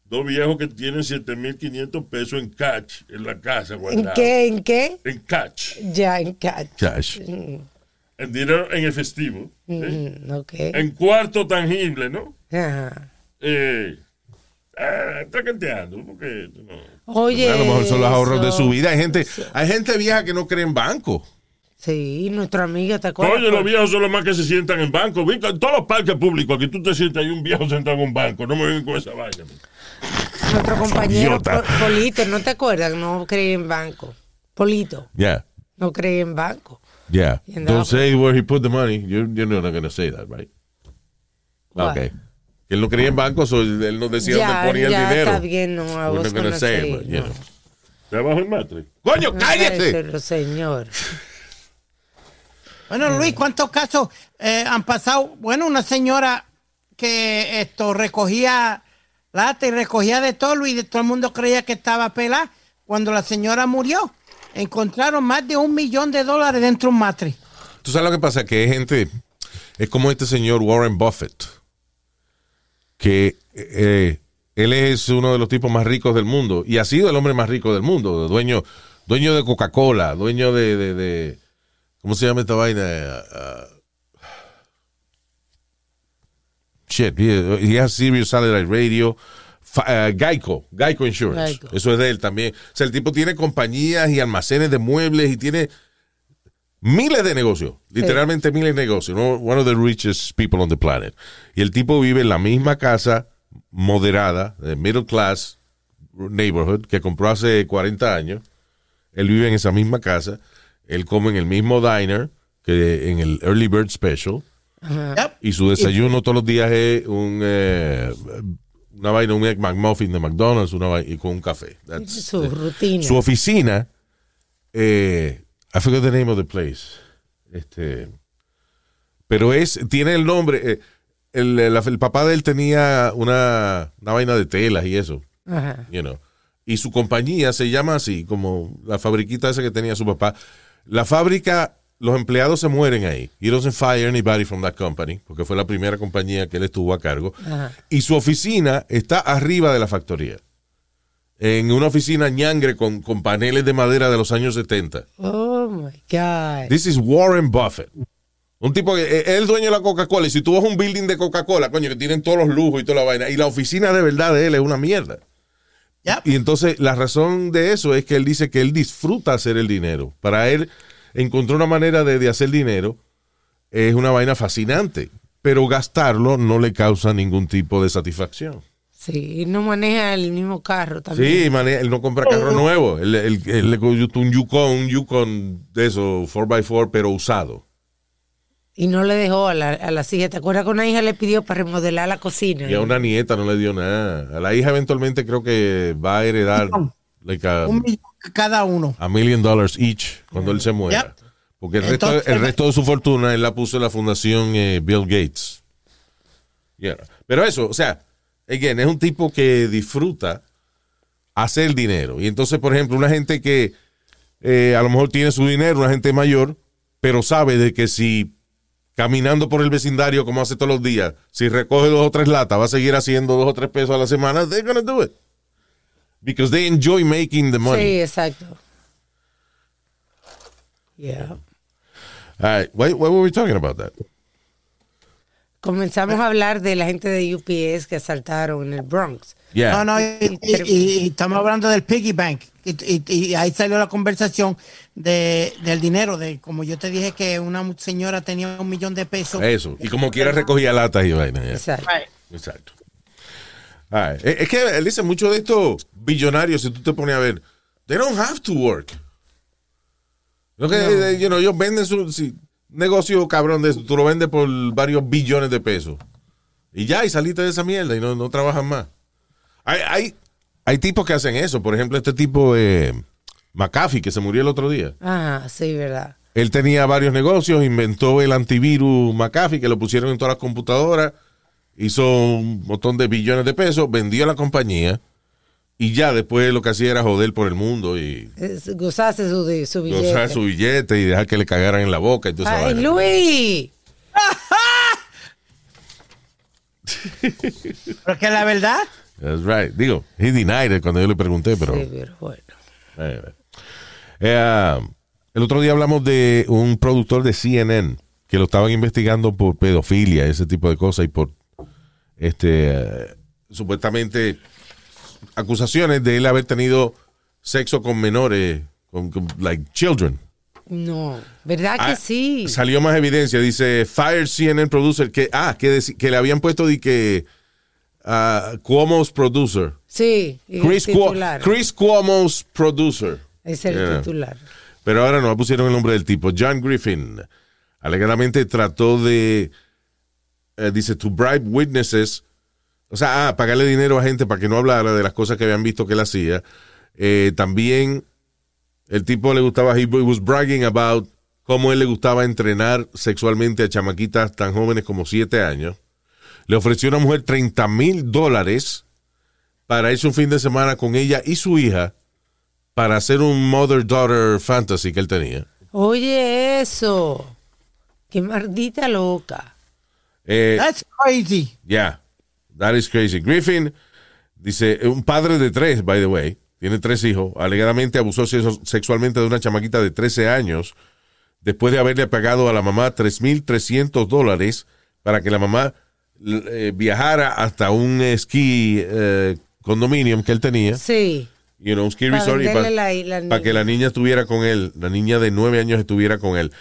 dos viejos que tienen 7.500 pesos en cash en la casa, ¿En guardado. qué? ¿En qué? En cash. Ya, en cash. Cash. En dinero en efectivo. ¿sí? Mm, ok. En cuarto tangible, ¿no? Ajá. Eh, ah, traqueteando, porque no. Oye. a lo mejor son los ahorros de eso. su vida. Hay gente, hay gente vieja que no cree en banco. Sí, nuestra amiga, ¿te acuerdas? Oye, los viejos son los más que se sientan en banco. Ven, En todos los parques públicos, aquí tú te sientas ahí un viejo sentado en un banco. No me vengan con esa vaina. Nuestro compañero. Pol- Polito, ¿no te acuerdas? No creía en banco. Polito, Yeah, no creía en banco. yeah. Don't say where he put the money. You're, you're not going to say that, right? What? Okay. Que él no creía en banco, so él no decía Ya, dónde ponía ya el dinero. está bien, no, not gonna gonna say, but, you no. know. ¿Está bajo el matre? ¡Coño, No, cállate! pero, señor. Bueno, Luis, ¿cuántos casos eh, han pasado? Bueno, una señora que esto recogía lata y recogía de todo, Luis, y todo el mundo creía que estaba pelada. Cuando la señora murió, encontraron más de un millón de dólares dentro de un matre. Tú sabes lo que pasa, que hay gente, es como este señor Warren Buffett, que eh, él es uno de los tipos más ricos del mundo y ha sido el hombre más rico del mundo, dueño, dueño de Coca-Cola, dueño de, de- de- ¿cómo se llama esta vaina? Ah, shit, he, he has Sirius Satellite Radio, ah, Geico, Geico Insurance, Geico. eso es de él también. O sea, el tipo tiene compañías y almacenes de muebles y tiene miles de negocios, literalmente miles de negocios, ¿no? one of the richest people on the planet. Y el tipo vive en la misma casa moderada, de middle class neighborhood, que compró hace 40 años. Él vive en esa misma casa, él come en el mismo diner que en el Early Bird Special. Yep. Y su desayuno todos los días es un, eh, una vaina, un Egg McMuffin de McDonald's una vaina, y con un café. That's- Su rutina. su oficina, eh, I forgot the name of the place. Este, pero es, tiene el nombre. eh, el, el- el papá de él tenía una, una vaina de telas y eso, Ajá. you know. Y su compañía se llama así, como la fabriquita esa que tenía su papá. La fábrica, los empleados se mueren ahí. He doesn't fire anybody from that company, porque fue la primera compañía que él estuvo a cargo. Ajá. Y su oficina está arriba de la factoría. En una oficina ñangre con, con paneles de madera de los años 70. Oh my God. This is Warren Buffett. Un tipo que es el dueño de la Coca-Cola. Y si tú vas a un building de Coca-Cola, coño, que tienen todos los lujos y toda la vaina. Y la oficina de verdad de él es una mierda. Yep. Y entonces la razón de eso es que él dice que él disfruta hacer el dinero. Para él encontró una manera de, de hacer dinero. Es una vaina fascinante. Pero gastarlo no le causa ningún tipo de satisfacción. Sí, y no maneja el mismo carro también. Sí, mane- él no compra carro nuevo. Él, él- él le cogió un Yukon, un Yukon de eso, 4x4, pero usado. Y no le dejó a, la, a las hijas. ¿Te acuerdas que una hija le pidió para remodelar la cocina? Y a una nieta no le dio nada. A la hija eventualmente creo que va a heredar like a, Un millón cada uno. a million dollars each cuando él se muera. Yep. Porque el resto, Entonces- el resto de su fortuna él la puso en la fundación eh, Bill Gates. Yeah. Pero eso, o sea, again, es un tipo que disfruta hacer dinero. Y entonces, por ejemplo, una gente que eh, a lo mejor tiene su dinero, una gente mayor, pero sabe de que si caminando por el vecindario como hace todos los días, si recoge dos o tres latas, va a seguir haciendo dos o tres pesos a la semana, they're gonna do it. Because they enjoy making the money. Sí, exacto. Yeah. All right, why, why were we talking about that? Comenzamos a hablar de la gente de UPS que asaltaron en el Bronx. Yeah. No, no, y, y- y- y estamos hablando del piggy bank. Y, y- y ahí salió la conversación de, del dinero, de como yo te dije que una señora tenía un millón de pesos. Eso. Y como quiera recogía latas y vaina. yeah. Exacto. Exacto. Right. Es que, él dice, muchos de estos billonarios, si tú te pones a ver, they don't have to work. Lo que, eh, you know, ellos venden su si, negocio cabrón de eso, tú lo vendes por varios billones de pesos. Y ya, y saliste de esa mierda y no, no trabajan más. Hay, hay, hay tipos que hacen eso. Por ejemplo, este tipo, eh, McAfee, que se murió el otro día. Ajá, sí, verdad. Él tenía varios negocios, inventó el antivirus McAfee, que lo pusieron en todas las computadoras, hizo un montón de billones de pesos, vendió la compañía y ya después lo que hacía era joder por el mundo y Es- Gozarse su, de- su billete. gozar su billete y dejar que le cagaran en la boca y todo eso. Ay, Luis. Pero que la verdad, That's right. Digo, he denied it cuando yo le pregunté, pero... Sí, pero bueno. Eh, eh, el otro día hablamos de un productor de CNN que lo estaban investigando por pedofilia, ese tipo de cosas, y por este eh, supuestamente acusaciones de él haber tenido sexo con menores, con, con, like children. No, ¿verdad que Ah, sí? Salió más evidencia, dice Fire CNN producer que ah que, que le habían puesto de que ah, Cuomo's producer. Sí, Chris, Cuo-. Chris Cuomo's producer. es el Yeah. titular. Pero ahora no pusieron el nombre del tipo. John Griffin. Alegadamente trató de, eh, dice, to bribe witnesses. O sea, ah, pagarle dinero a gente para que no hablara de las cosas que habían visto que él hacía. Eh, también el tipo le gustaba, he was bragging about cómo él le gustaba entrenar sexualmente a chamaquitas tan jóvenes como siete años. Le ofreció a una mujer 30 mil dólares para irse un fin de semana con ella y su hija para hacer un mother-daughter fantasy que él tenía. Oye, eso. Qué maldita loca. Eh, that's crazy. Yeah, that is crazy. Griffin dice, un padre de tres, by the way, tiene tres hijos, alegadamente abusó se- sexualmente de una chamaquita de 13 años después de haberle pagado a la mamá 3.300 dólares para que la mamá eh, viajara hasta un esquí eh, condominium que él tenía, Sí. you know, un ski Para resort, y venderle pa- la- la para que la niña estuviera con él, la niña de nueve años estuviera con él.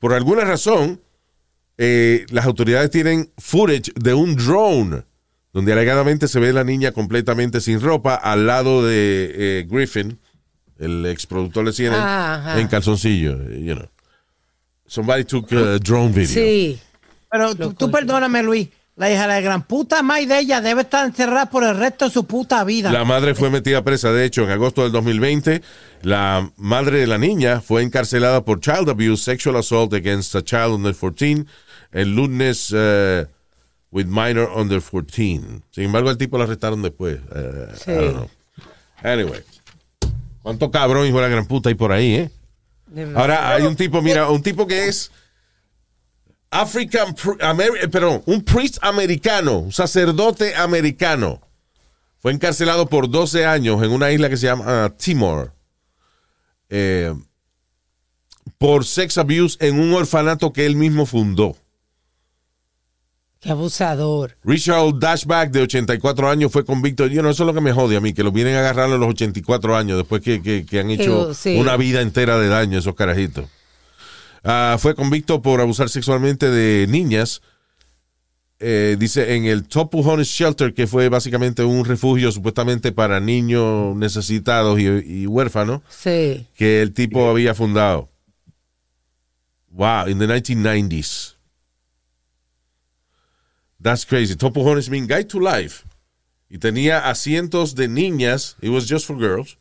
Por alguna razón, eh, las autoridades tienen footage de un drone donde alegadamente se ve la niña completamente sin ropa al lado de eh, Griffin, el ex productor de CNN, Ajá. en calzoncillo, you know. Somebody took a drone video. Sí. Pero tú, tú perdóname, Luis. La hija de la gran puta madre de ella debe estar encerrada por el resto de su puta vida. La madre fue metida presa, de hecho, en agosto del 2020. La madre de la niña fue encarcelada por child abuse, sexual assault against a child under 14, el lunes eh, with minor under 14. Sin embargo, el tipo lo arrestaron después. Eh, Sí. I don't know. Anyway. ¿Cuánto cabrón, hijo de la gran puta, hay por ahí, eh? Demasiado. Ahora hay un tipo, mira, un tipo que es African, Ameri- eh, perdón, un priest americano, un sacerdote americano. Fue encarcelado por 12 años en una isla que se llama ah, Timor. eh, por sex abuse en un orfanato que él mismo fundó. Qué abusador. Richard Dashback, de 84 años, fue convicto. Yo no, eso es lo que me jode a mí, que lo vienen a agarrar a los 84 años después que, que- que han hecho sí. una vida entera de daño esos carajitos. Ah, fue convicto por abusar sexualmente de niñas eh, dice en el Topujones Shelter, que fue básicamente un refugio supuestamente para niños necesitados y, y huérfanos, Sí. que el tipo había fundado. Wow, in the 1990s. That's crazy. Topujones mean Guide to Life. Y tenía asientos de niñas, it was just for girls,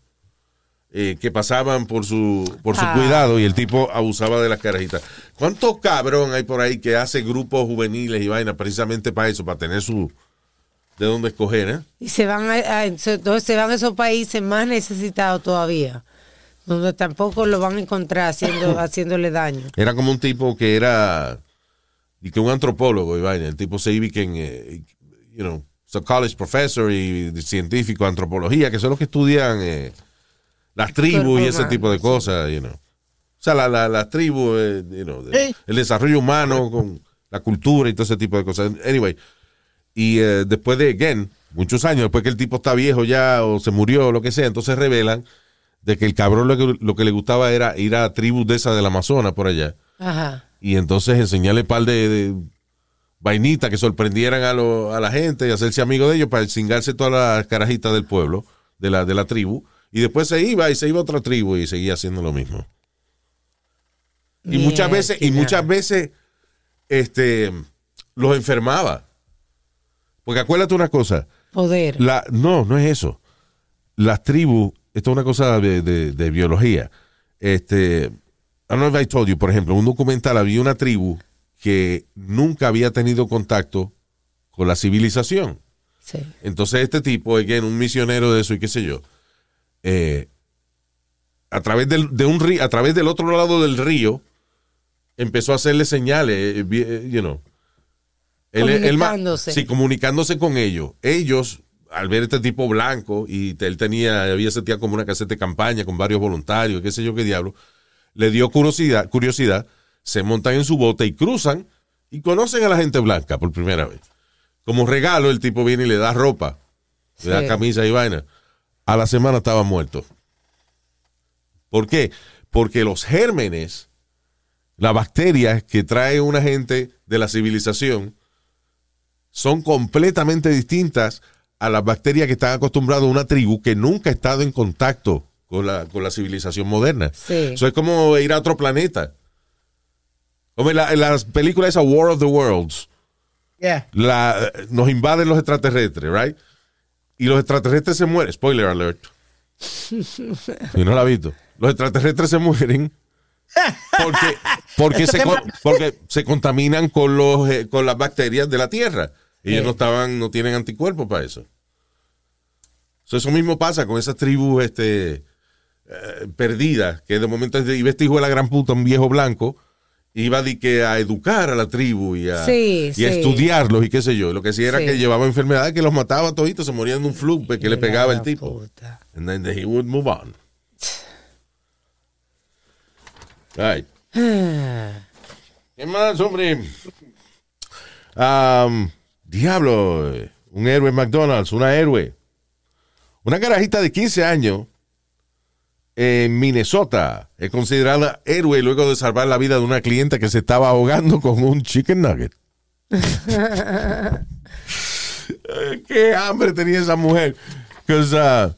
eh, que pasaban por su, por su Ah. cuidado y el tipo abusaba de las carajitas. ¿Cuánto cabrón hay por ahí que hace grupos juveniles y vainas precisamente para eso, para tener su de dónde escoger, eh? Y se van a, a- entonces se van a esos países más necesitados todavía, donde tampoco lo van a encontrar haciendo, haciéndole daño. Era como un tipo que era y que un antropólogo y vaina. El tipo se iba que en, eh, you know, un college professor y científico, antropología, que son los que estudian eh, las tribus y ese tipo de cosas, you know. O sea, la- la- las tribus, eh, you know, de- el desarrollo humano con la cultura y todo ese tipo de cosas. Anyway, y eh, después de, again, muchos años, después que el tipo está viejo ya o se murió o lo que sea, entonces revelan de que el cabrón lo que, lo que le gustaba era ir a tribus de esas del Amazonas por allá Ajá. Y entonces enseñarle par de, de vainitas que sorprendieran a, lo- a la gente y hacerse amigo de ellos para cingarse todas las carajitas del pueblo, de la, de la tribu, y después se iba y se iba a otra tribu y seguía haciendo lo mismo. Y muchas veces, y muchas veces, este, los enfermaba. Porque acuérdate una cosa, Poder. la, no, no es eso. Las tribus, esto es una cosa de, de- de biología. Este, I don't know if I told you, por ejemplo, en un documental había una tribu que nunca había tenido contacto con la civilización. Sí. Entonces este tipo, again, un misionero de eso y qué sé yo, eh, a través del, de un río, a través del otro lado del río, empezó a hacerle señales, eh, eh, you know. Él- él ma- Comunicándose. sí, comunicándose con ellos. Ellos, al ver este tipo blanco, y él tenía, había sentía como una caseta de campaña con varios voluntarios, qué sé yo qué diablo, le dio curiosidad, curiosidad, se montan en su bote y cruzan y conocen a la gente blanca por primera vez. Como regalo, el tipo viene y le da ropa, le da camisa y vaina. A la semana estaba muerto. ¿Por qué? Porque los gérmenes, las bacterias que trae una gente de la civilización, son completamente distintas a las bacterias que están acostumbradas a una tribu que nunca ha estado en contacto con la, con la civilización moderna. Sí. Eso es como ir a otro planeta. En, la- en las películas esa War of the Worlds, Yeah. la, nos invaden los extraterrestres, right? Y los extraterrestres se mueren. Spoiler alert. Y no la ha visto. Los extraterrestres se mueren porque, porque, se, con- porque se contaminan con, los, eh, con las bacterias de la Tierra. Y ellos no estaban, no tienen anticuerpos para eso. So, eso mismo pasa con esas tribus este, eh, perdidas, que de momento iba este hijo de la gran puta, un viejo blanco, iba de que a educar a la tribu y a, Sí, y a estudiarlos y qué sé yo. Lo que sí era Sí. que llevaba enfermedades que los mataba toditos, se morían de un flu que le pegaba el tipo. puta. And then he would move on. Right. ¿Qué más, hombre? Um, diablo, un héroe McDonald's, una héroe. Una carajita de 15 años en Minnesota es considerada héroe luego de salvar la vida de una clienta que se estaba ahogando con un chicken nugget. Qué hambre tenía esa mujer. uh,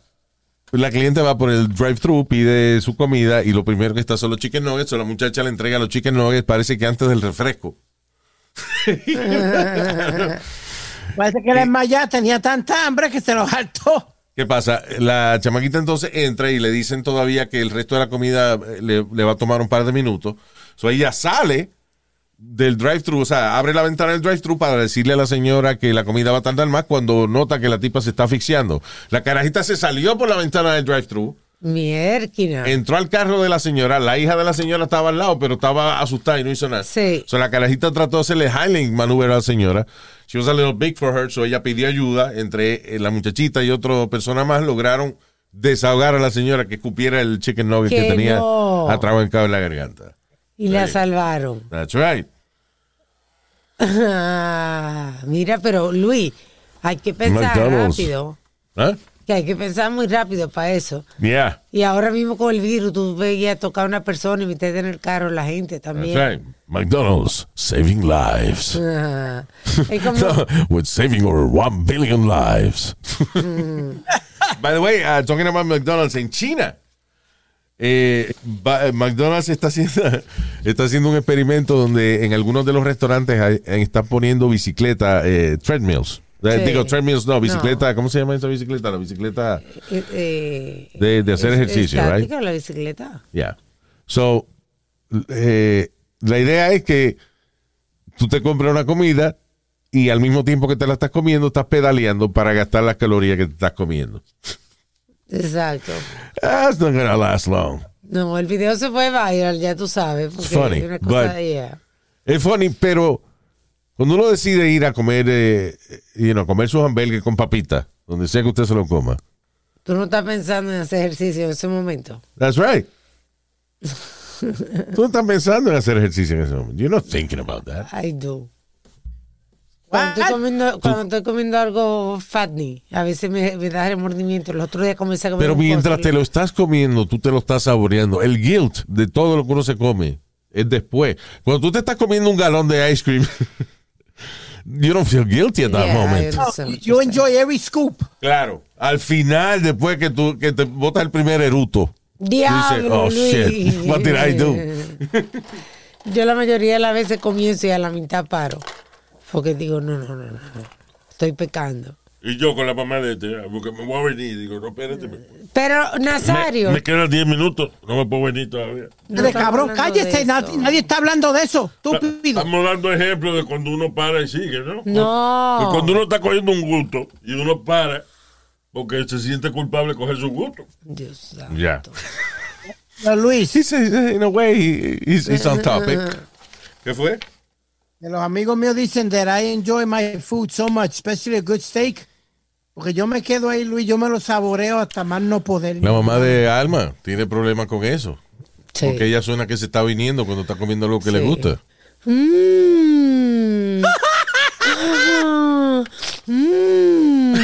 la cliente va por el drive-thru, pide su comida y lo primero que está son los chicken nuggets. O la muchacha le entrega los chicken nuggets, parece que antes del refresco. Parece que la enmayá tenía tanta hambre que se lo saltó. ¿Qué pasa? La chamaquita entonces entra y le dicen todavía que el resto de la comida eh, le, va a tomar un par de minutos. So ella sale del drive-thru, o sea, abre la ventana del drive-thru para decirle a la señora que la comida va a tardar más cuando nota que la tipa se está asfixiando. La carajita se salió por la ventana del drive-thru, Mierquina. entró al carro de la señora, la hija de la señora estaba al lado, pero estaba asustada y no hizo nada. Sí. So la carajita trató de hacerle highland maneuver a la señora. She was a little big for her, so ella pidió ayuda. Entre eh, la muchachita y otra persona más lograron desahogar a la señora que escupiera el chicken nugget que, Que tenía no. atrabancado en la garganta. y la salvaron. That's right. Ah, mira, pero Luis, hay que pensar McDonald's. rápido. ¿Ah? Que hay que pensar muy rápido para eso. Yeah. Y ahora mismo con el virus, tú veías tocar a una persona y meterte en el carro la gente también. That's right. McDonald's saving lives. Es como, With saving over one billion lives. Mm. By the way, uh, talking about McDonald's en China. eh, eh, McDonald's está haciendo, está haciendo un experimento donde en algunos de los restaurantes están poniendo bicicleta, eh, treadmills. Sí. Digo, treadmills no, bicicleta, ¿cómo se llama esa bicicleta? La bicicleta eh, eh, de, de hacer es- ejercicio, right? la bicicleta. Yeah. So, eh, la idea es que tú te compras una comida y al mismo tiempo que te la estás comiendo, estás pedaleando para gastar las calorías que te estás comiendo. Exacto. That's not gonna last long. No, el video se fue viral, ya tú sabes. Porque Funny, es una cosa, but- yeah. Es funny, pero cuando uno decide ir a comer, eh, you know, comer su hamburgues con papita, donde sea que usted se lo coma. Tú no estás pensando en hacer ejercicio en ese momento. That's right. tú no estás pensando en hacer ejercicio en ese momento. You're not thinking about that. I do. Cuando estoy comiendo, cuando estoy comiendo algo fatny, a veces me, me da remordimiento. El otro día comencé a comer Pero mientras postre. te lo estás comiendo, tú te lo estás saboreando. El guilt de todo lo que uno se come es después. Cuando tú te estás comiendo un galón de ice cream, you don't feel guilty at that Yeah, moment. what You enjoy every scoop. Claro. Al final, después que tú que te botas el primer eruto, Diablo, oh, shit, what did I do? Yo la mayoría de las veces comienzo y a la mitad paro. Porque digo, no, no, no, no. Estoy pecando. Y yo con la mamá de este, porque me voy a venir. Digo, no, espérate. Pero, Nazario. me quedan 10 minutos. No me puedo venir todavía. no De cabrón, de cállese. eso. Nadie, nadie está hablando de eso. Estúpido. Estamos dando ejemplos de cuando uno para y sigue, ¿no? No. Que cuando uno está cogiendo un gusto y uno para porque se siente culpable de coger su gusto. Dios santo. ya. Pero Luis, He says, in a way, he- he's, he's on topic. ¿Qué fue? que los amigos míos dicen that I enjoy my food so much, especially a good steak. Porque yo me quedo ahí, Luis, yo me lo saboreo hasta más no poder. La mamá de Alma tiene problemas con eso. Sí. Porque ella suena que se está viniendo cuando está comiendo algo que le gusta. Mm. Ah, mm.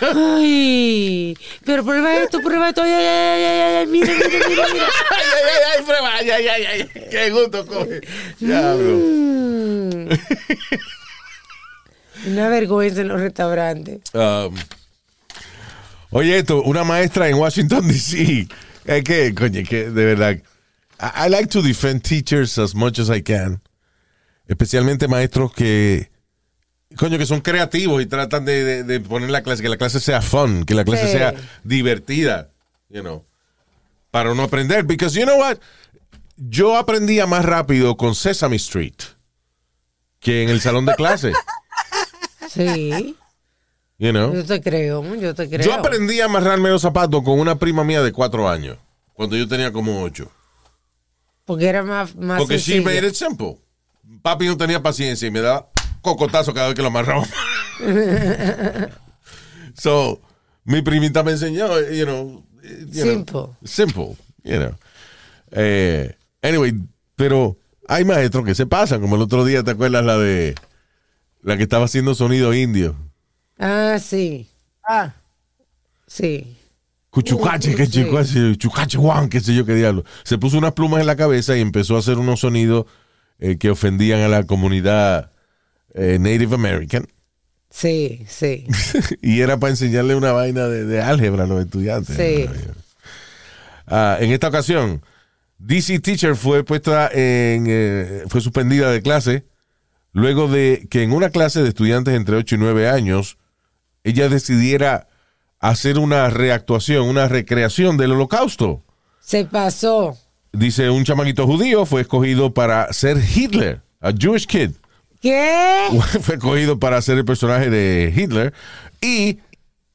Ay, pero prueba esto, prueba esto. Ay, ay, ay, ay, ay, ay, mira, mira, mira, mira. ay, ay, ay, ay, prueba, ay, ay, ay, ay, qué gusto coge. Diablo. Mm. Una vergüenza en los restaurantes. Um, oye, esto, una maestra en Washington, D.C. Es que, coño, que de verdad. I, I like to defend teachers as much as I can. Especialmente maestros que, coño, que son creativos y tratan de, de- de poner la clase, que la clase sea fun, que la clase Sí. sea divertida, you know, para uno aprender. Because you know what? Yo aprendía más rápido con Sesame Street que en el salón de clase, Sí, you know. yo te creo, yo te creo. Yo aprendí a amarrarme los zapatos con una prima mía de cuatro años, cuando yo tenía como ocho. Porque era más, más Porque she sencillo. made it simple. Papi no tenía paciencia y me daba cocotazo cada vez que lo amarraba. so, mi primita me enseñó, you know. you know, Simple. simple, you know. Eh, anyway, pero hay maestros que se pasan, como el otro día, ¿te acuerdas la de la que estaba haciendo sonido indio? Ah, sí, Ah, sí. Cuchucache, que chucache, chucache, guan, qué sé yo qué diablo. Se puso unas plumas en la cabeza y empezó a hacer unos sonidos eh, que ofendían a la comunidad eh, Native American. Sí, sí. y era para enseñarle una vaina de, de álgebra a los estudiantes. Sí. Ah, en esta ocasión, DC Teacher fue puesta en, eh, fue suspendida de clase luego de que en una clase de estudiantes entre 8 y 9 años, ella decidiera hacer una reactuación, una recreación del holocausto. Se pasó. Dice, un chamaquito judío fue escogido para ser Hitler, a Jewish kid. ¿Qué? fue escogido para ser el personaje de Hitler y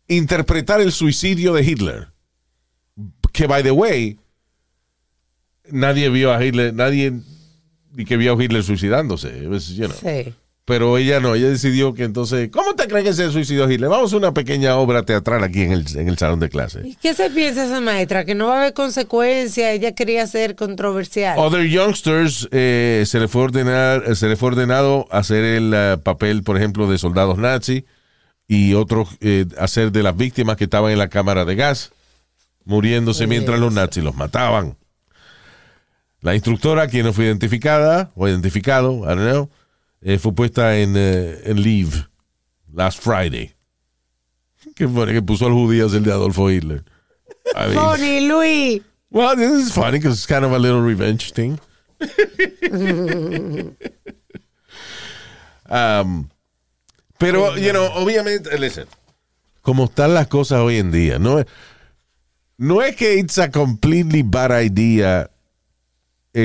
interpretar el suicidio de Hitler. Que, by the way, nadie vio a Hitler, nadie ni que vio a Hitler suicidándose. You know. Sí. Pero ella no, ella decidió que entonces, ¿cómo te creen que se suicidó Hitler? Vamos a una pequeña obra teatral aquí en el, en el salón de clase. ¿Y qué se piensa esa maestra? Que no va a haber consecuencias. Ella quería ser controversial. Other youngsters eh, se le fue ordenar, se le fue ordenado hacer el eh, papel, por ejemplo, de soldados nazi y otros eh, hacer de las víctimas que estaban en la cámara de gas, muriéndose mientras los nazis los mataban. La instructora, quien no fue identificada o identificado, I don't know, eh, fue puesta en, eh, en leave last Friday. Qué funny que puso al judío el de Adolfo Hitler. I mean, Funny, Luis. well, this is funny because it's kind of a little revenge thing. Um, pero, you know, obviamente, listen, como están las cosas hoy en día, no no es que it's a completely bad idea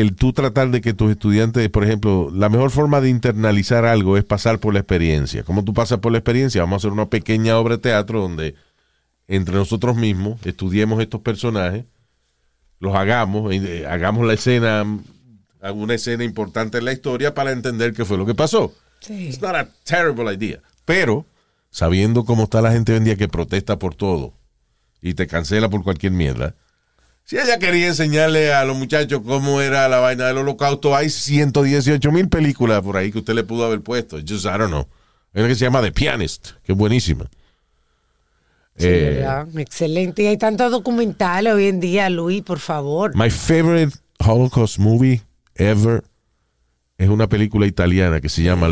el tú tratar de que tus estudiantes, por ejemplo, la mejor forma de internalizar algo es pasar por la experiencia. ¿Cómo tú pasas por la experiencia? Vamos a hacer una pequeña obra de teatro donde entre nosotros mismos estudiemos estos personajes, los hagamos, eh, hagamos la escena, alguna escena importante en la historia para entender qué fue lo que pasó. Sí. It's not a terrible idea. Pero, sabiendo cómo está la gente hoy en día que protesta por todo y te cancela por cualquier mierda, si ella quería enseñarle a los muchachos cómo era la vaina del holocausto, hay 118 mil películas por ahí que usted le pudo haber puesto. Just, I don't know. Hay una que se llama The Pianist, que es buenísima. Sí, Eh. Excelente. Y hay tantos documentales hoy en día, Luis, por favor. My favorite Holocaust movie ever es una película italiana que se llama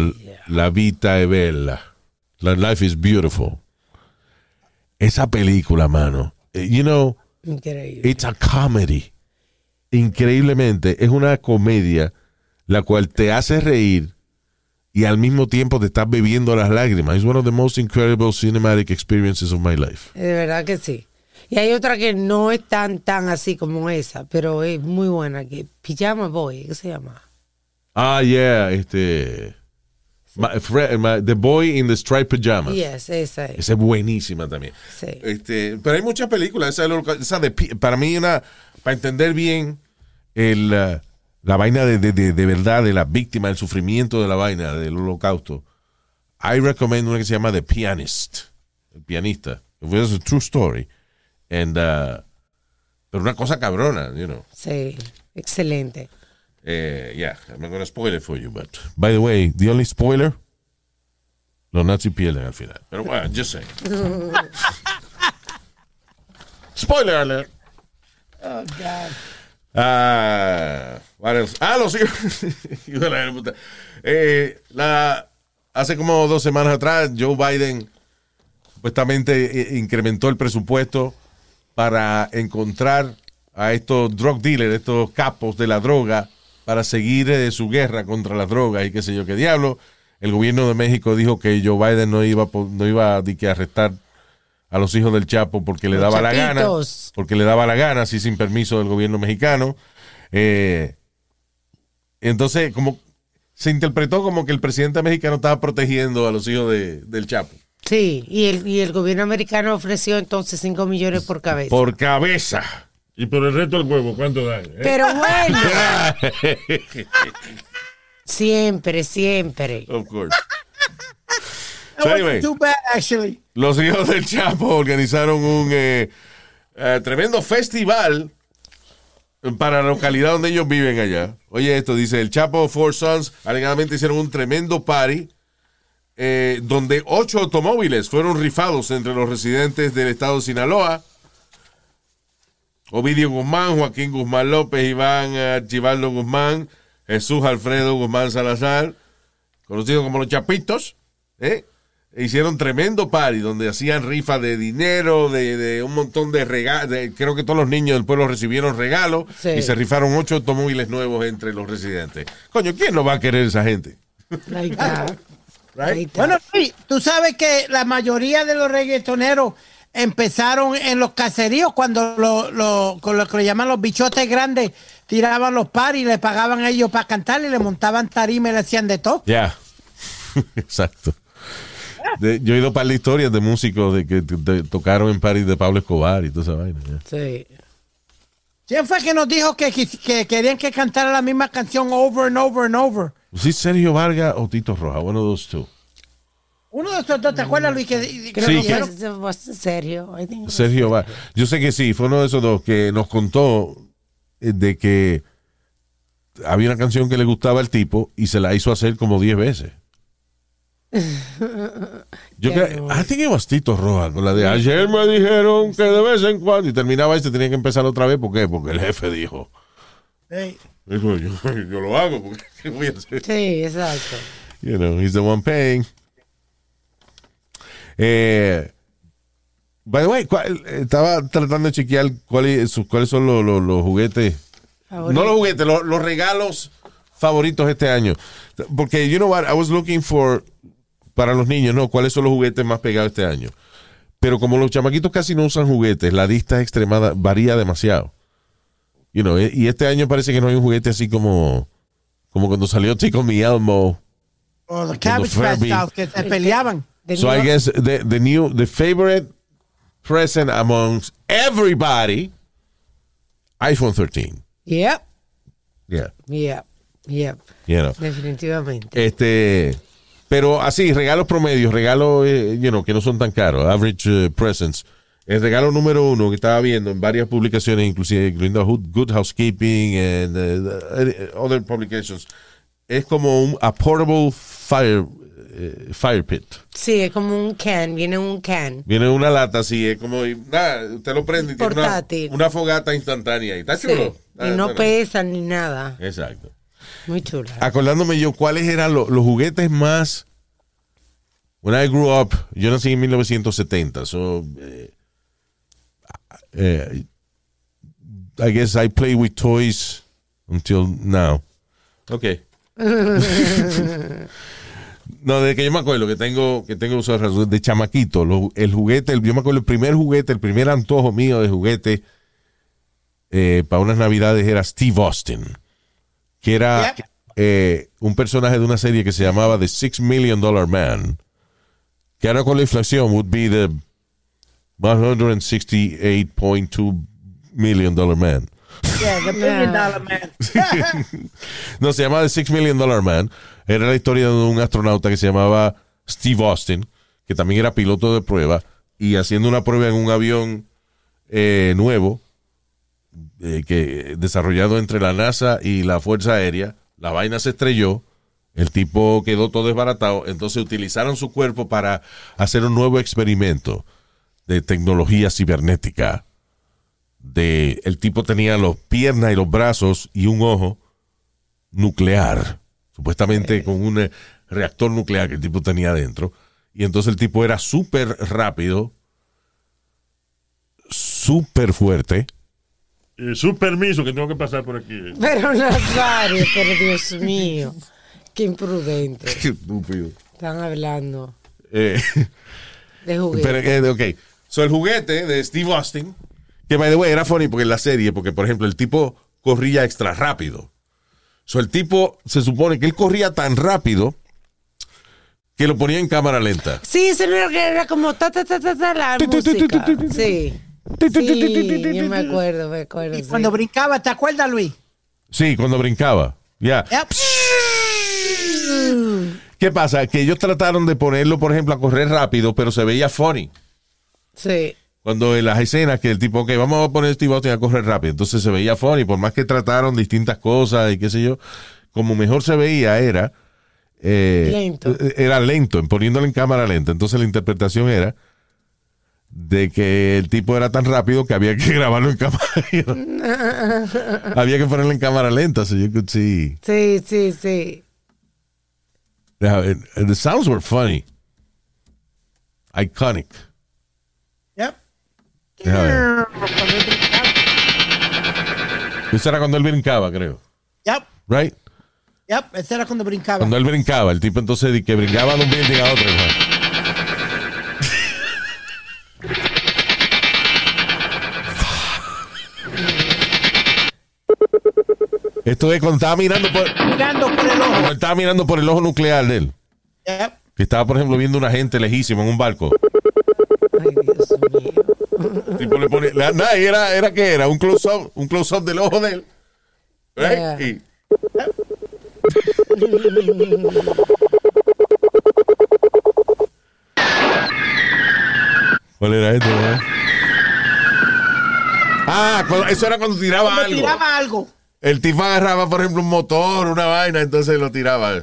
La Vita è Bella. La Life is Beautiful. Esa película, mano. eh, You know, Increíble. it's a comedy. Increíblemente, es una comedia la cual te hace reír y al mismo tiempo te estás bebiendo las lágrimas. It's one of the most incredible cinematic experiences of my life. De verdad que sí. Y hay otra que no es tan, tan así como esa, pero es muy buena, que Pijama Boy, ¿qué se llama? Ah, yeah, este. My fri- my- the Boy in the Striped Pajamas. Yes, esa es. Esa es buenísima también. Sí. Este, pero hay muchas películas. Esa, esa de para mí, una, para entender bien el, uh, la vaina de, de, de, de verdad de la víctima, el sufrimiento de la vaina del holocausto, I recommend una que se llama The Pianist. El pianista. Es a true story. And, uh, pero una cosa cabrona, you know. Sí, excelente. Eh, yeah, I'm not gonna spoil it for you, but by the way, the only spoiler, los nazis pierden al final. Pero bueno, just say. spoiler alert. Oh, God. Ah, what else? Ah, los hijos. Eh, la, hace como dos semanas atrás, Joe Biden supuestamente eh, incrementó el presupuesto para encontrar a estos drug dealers, estos capos de la droga, para seguir eh, su guerra contra la droga y qué sé yo qué diablo. El gobierno de México dijo que Joe Biden no iba, no iba a, que arrestar a los hijos del Chapo porque le daba la gana, porque le daba la gana, así sin permiso del gobierno mexicano. Eh, entonces, como se interpretó como que el presidente mexicano estaba protegiendo a los hijos de- del Chapo. Sí, y el, y el gobierno americano ofreció entonces 5 millones por cabeza. Por cabeza. Y por el resto del huevo, ¿cuánto dan? eh? Pero bueno, siempre, siempre. of course. So anyway, too bad, actually. los hijos del Chapo organizaron un eh, eh, tremendo festival para la localidad donde ellos viven allá. Oye, esto dice, el Chapo Four Sons alegadamente hicieron un tremendo party eh, donde ocho automóviles fueron rifados entre los residentes del estado de Sinaloa. Ovidio Guzmán, Joaquín Guzmán López, Iván Archibaldo Guzmán, Jesús Alfredo Guzmán Salazar, conocidos como los Chapitos, ¿eh? hicieron tremendo party donde hacían rifa de dinero, de, de un montón de regalos. Creo que todos los niños del pueblo recibieron regalos Sí. y se rifaron ocho automóviles nuevos entre los residentes. Coño, ¿quién no va a querer esa gente? Bueno, sí, tú sabes que la mayoría de los reggaetoneros empezaron en los caseríos cuando lo, lo- con lo que le llaman los bichotes grandes tiraban los paris, le pagaban a ellos para cantar y le montaban tarima y le hacían de todo. Ya. Exacto. De- yo he ido para la historia de músicos de que de- tocaron en París de Pablo Escobar y toda esa vaina. ya. Sí. ¿Quién fue que nos dijo que, quis- que querían que cantara la misma canción over and over and over? ¿Sí Sergio Vargas o Tito Roja? Uno de los dos. Uno de esos dos, ¿te acuerdas, Luis? Que, que Creo Sí, que think- Sergio Vargas. Yo sé que sí, fue uno de esos dos que nos contó eh, de que había una canción que le gustaba al tipo y se la hizo hacer como 10 veces. Yo creo. I think it was Tito Rojas, con la de ayer me dijeron que de vez en cuando, y terminaba y se tenía que empezar otra vez, ¿por qué? Porque el jefe dijo, Ey, Dijo, yo, yo lo hago, porque ¿qué voy a hacer? Sí, exacto. You know, he's the one paying. Eh, by the way, ¿cuál- estaba tratando de chequear cuáles, cuáles son los, los- los juguetes. Favorito. No los juguetes, los, los regalos favoritos este año. Porque, you know what, I was looking for, para los niños, ¿no? ¿Cuáles son los juguetes más pegados este año? Pero como los chamaquitos casi no usan juguetes, la lista es extremada, varía demasiado. You know, y este año parece que no hay un juguete así como, como cuando salió Tickle Me Elmo. o los Cabbage Patch que se peleaban. So I guess the, the new, the favorite present amongst everybody, iPhone 13. Yep, Yeah, yep, yep. you know. Definitivamente. Este, pero así, regalos promedios, regalos, eh, you know, que no son tan caros, average eh, presents. El regalo número uno que estaba viendo en varias publicaciones, inclusive incluyendo Good, Good Housekeeping and eh, other publications, es como un a portable fire, eh, fire pit. Sí, es como un can, viene un can. Viene una lata así, es como, nada, usted lo prende y tiene una, Portátil. una fogata instantánea. Y está Sí. chulo. Y Ah, no pesan ni nada. Exacto. Muy chula. Acordándome yo, ¿cuáles eran lo- los juguetes más... When I grew up, yo nací en 1970, so... eh, eh, I guess I play with toys until now. Ok. No, desde que yo me acuerdo que tengo que tengo uso de razón, de chamaquito, lo- el juguete, el, yo me acuerdo el primer juguete, el primer antojo mío de juguete eh, para unas navidades era Steve Austin, que era eh, un personaje de una serie que se llamaba The Six Million Dollar Man, que ahora con la inflación would be the 168.2 million dollar man. Yeah, the billion dollar man. No, se llama The Six Million Dollar Man. Era la historia de un astronauta que se llamaba Steve Austin, que también era piloto de prueba, y haciendo una prueba en un avión eh, nuevo, eh, que desarrollado entre la NASA y la Fuerza Aérea, la vaina se estrelló, el tipo quedó todo desbaratado, entonces utilizaron su cuerpo para hacer un nuevo experimento de tecnología cibernética. De, el tipo tenía las piernas y los brazos y un ojo nuclear, supuestamente con un eh, reactor nuclear que el tipo tenía adentro. Y entonces el tipo era súper rápido, súper fuerte. Eh, su permiso que tengo que pasar por aquí. Pero Nazario, pero Dios mío. Qué imprudente. Qué estúpido. Están hablando Eh, de juguetes. pero, eh, ok. So, el juguete de Steve Austin, que by the way era funny porque en la serie, porque por ejemplo el tipo corría extra rápido. So, el tipo se supone que él corría tan rápido que lo ponía en cámara lenta. Sí, era, que era como ta ta ta ta ta la música. Sí. Sí, yo me acuerdo, me acuerdo. Y sí. cuando brincaba, ¿te acuerdas, Luis? Sí, cuando brincaba. Ya. Yep. ¿Qué pasa? Que ellos trataron de ponerlo, por ejemplo, a correr rápido, pero se veía funny. Sí. Cuando en las escenas que el tipo, ok, vamos a poner Steve Austin a correr rápido. Entonces se veía funny, por más que trataron distintas cosas y qué sé yo, como mejor se veía era... eh, Lento. eh, Era lento, en poniéndolo en cámara lenta. Entonces la interpretación era de que el tipo era tan rápido que había que grabarlo en cámara. había que ponerlo en cámara lenta, so you could see. Sí, sí, sí. And the sounds were funny. Iconic. Cuando. Eso era cuando él brincaba, creo. Yep. Right? Yep. Ese era cuando brincaba. Cuando él brincaba, el tipo entonces de que brincaba de un building a otro. ¿no? Esto es cuando estaba mirando por, Mirando por el cuando ojo. él estaba mirando por el ojo nuclear de él. Yep. Que estaba, por ejemplo, viendo una gente lejísimo en un barco. Ay, Dios mío. El tipo le pone, la- nada, y era, era que era un close up, un close up del ojo de él. Right? Yeah. Y- ¿Cuál era esto? eh? Ah, eso era cuando tiraba Cuando algo. tiraba algo. El tipo agarraba, por ejemplo, un motor, una vaina, entonces lo tiraba.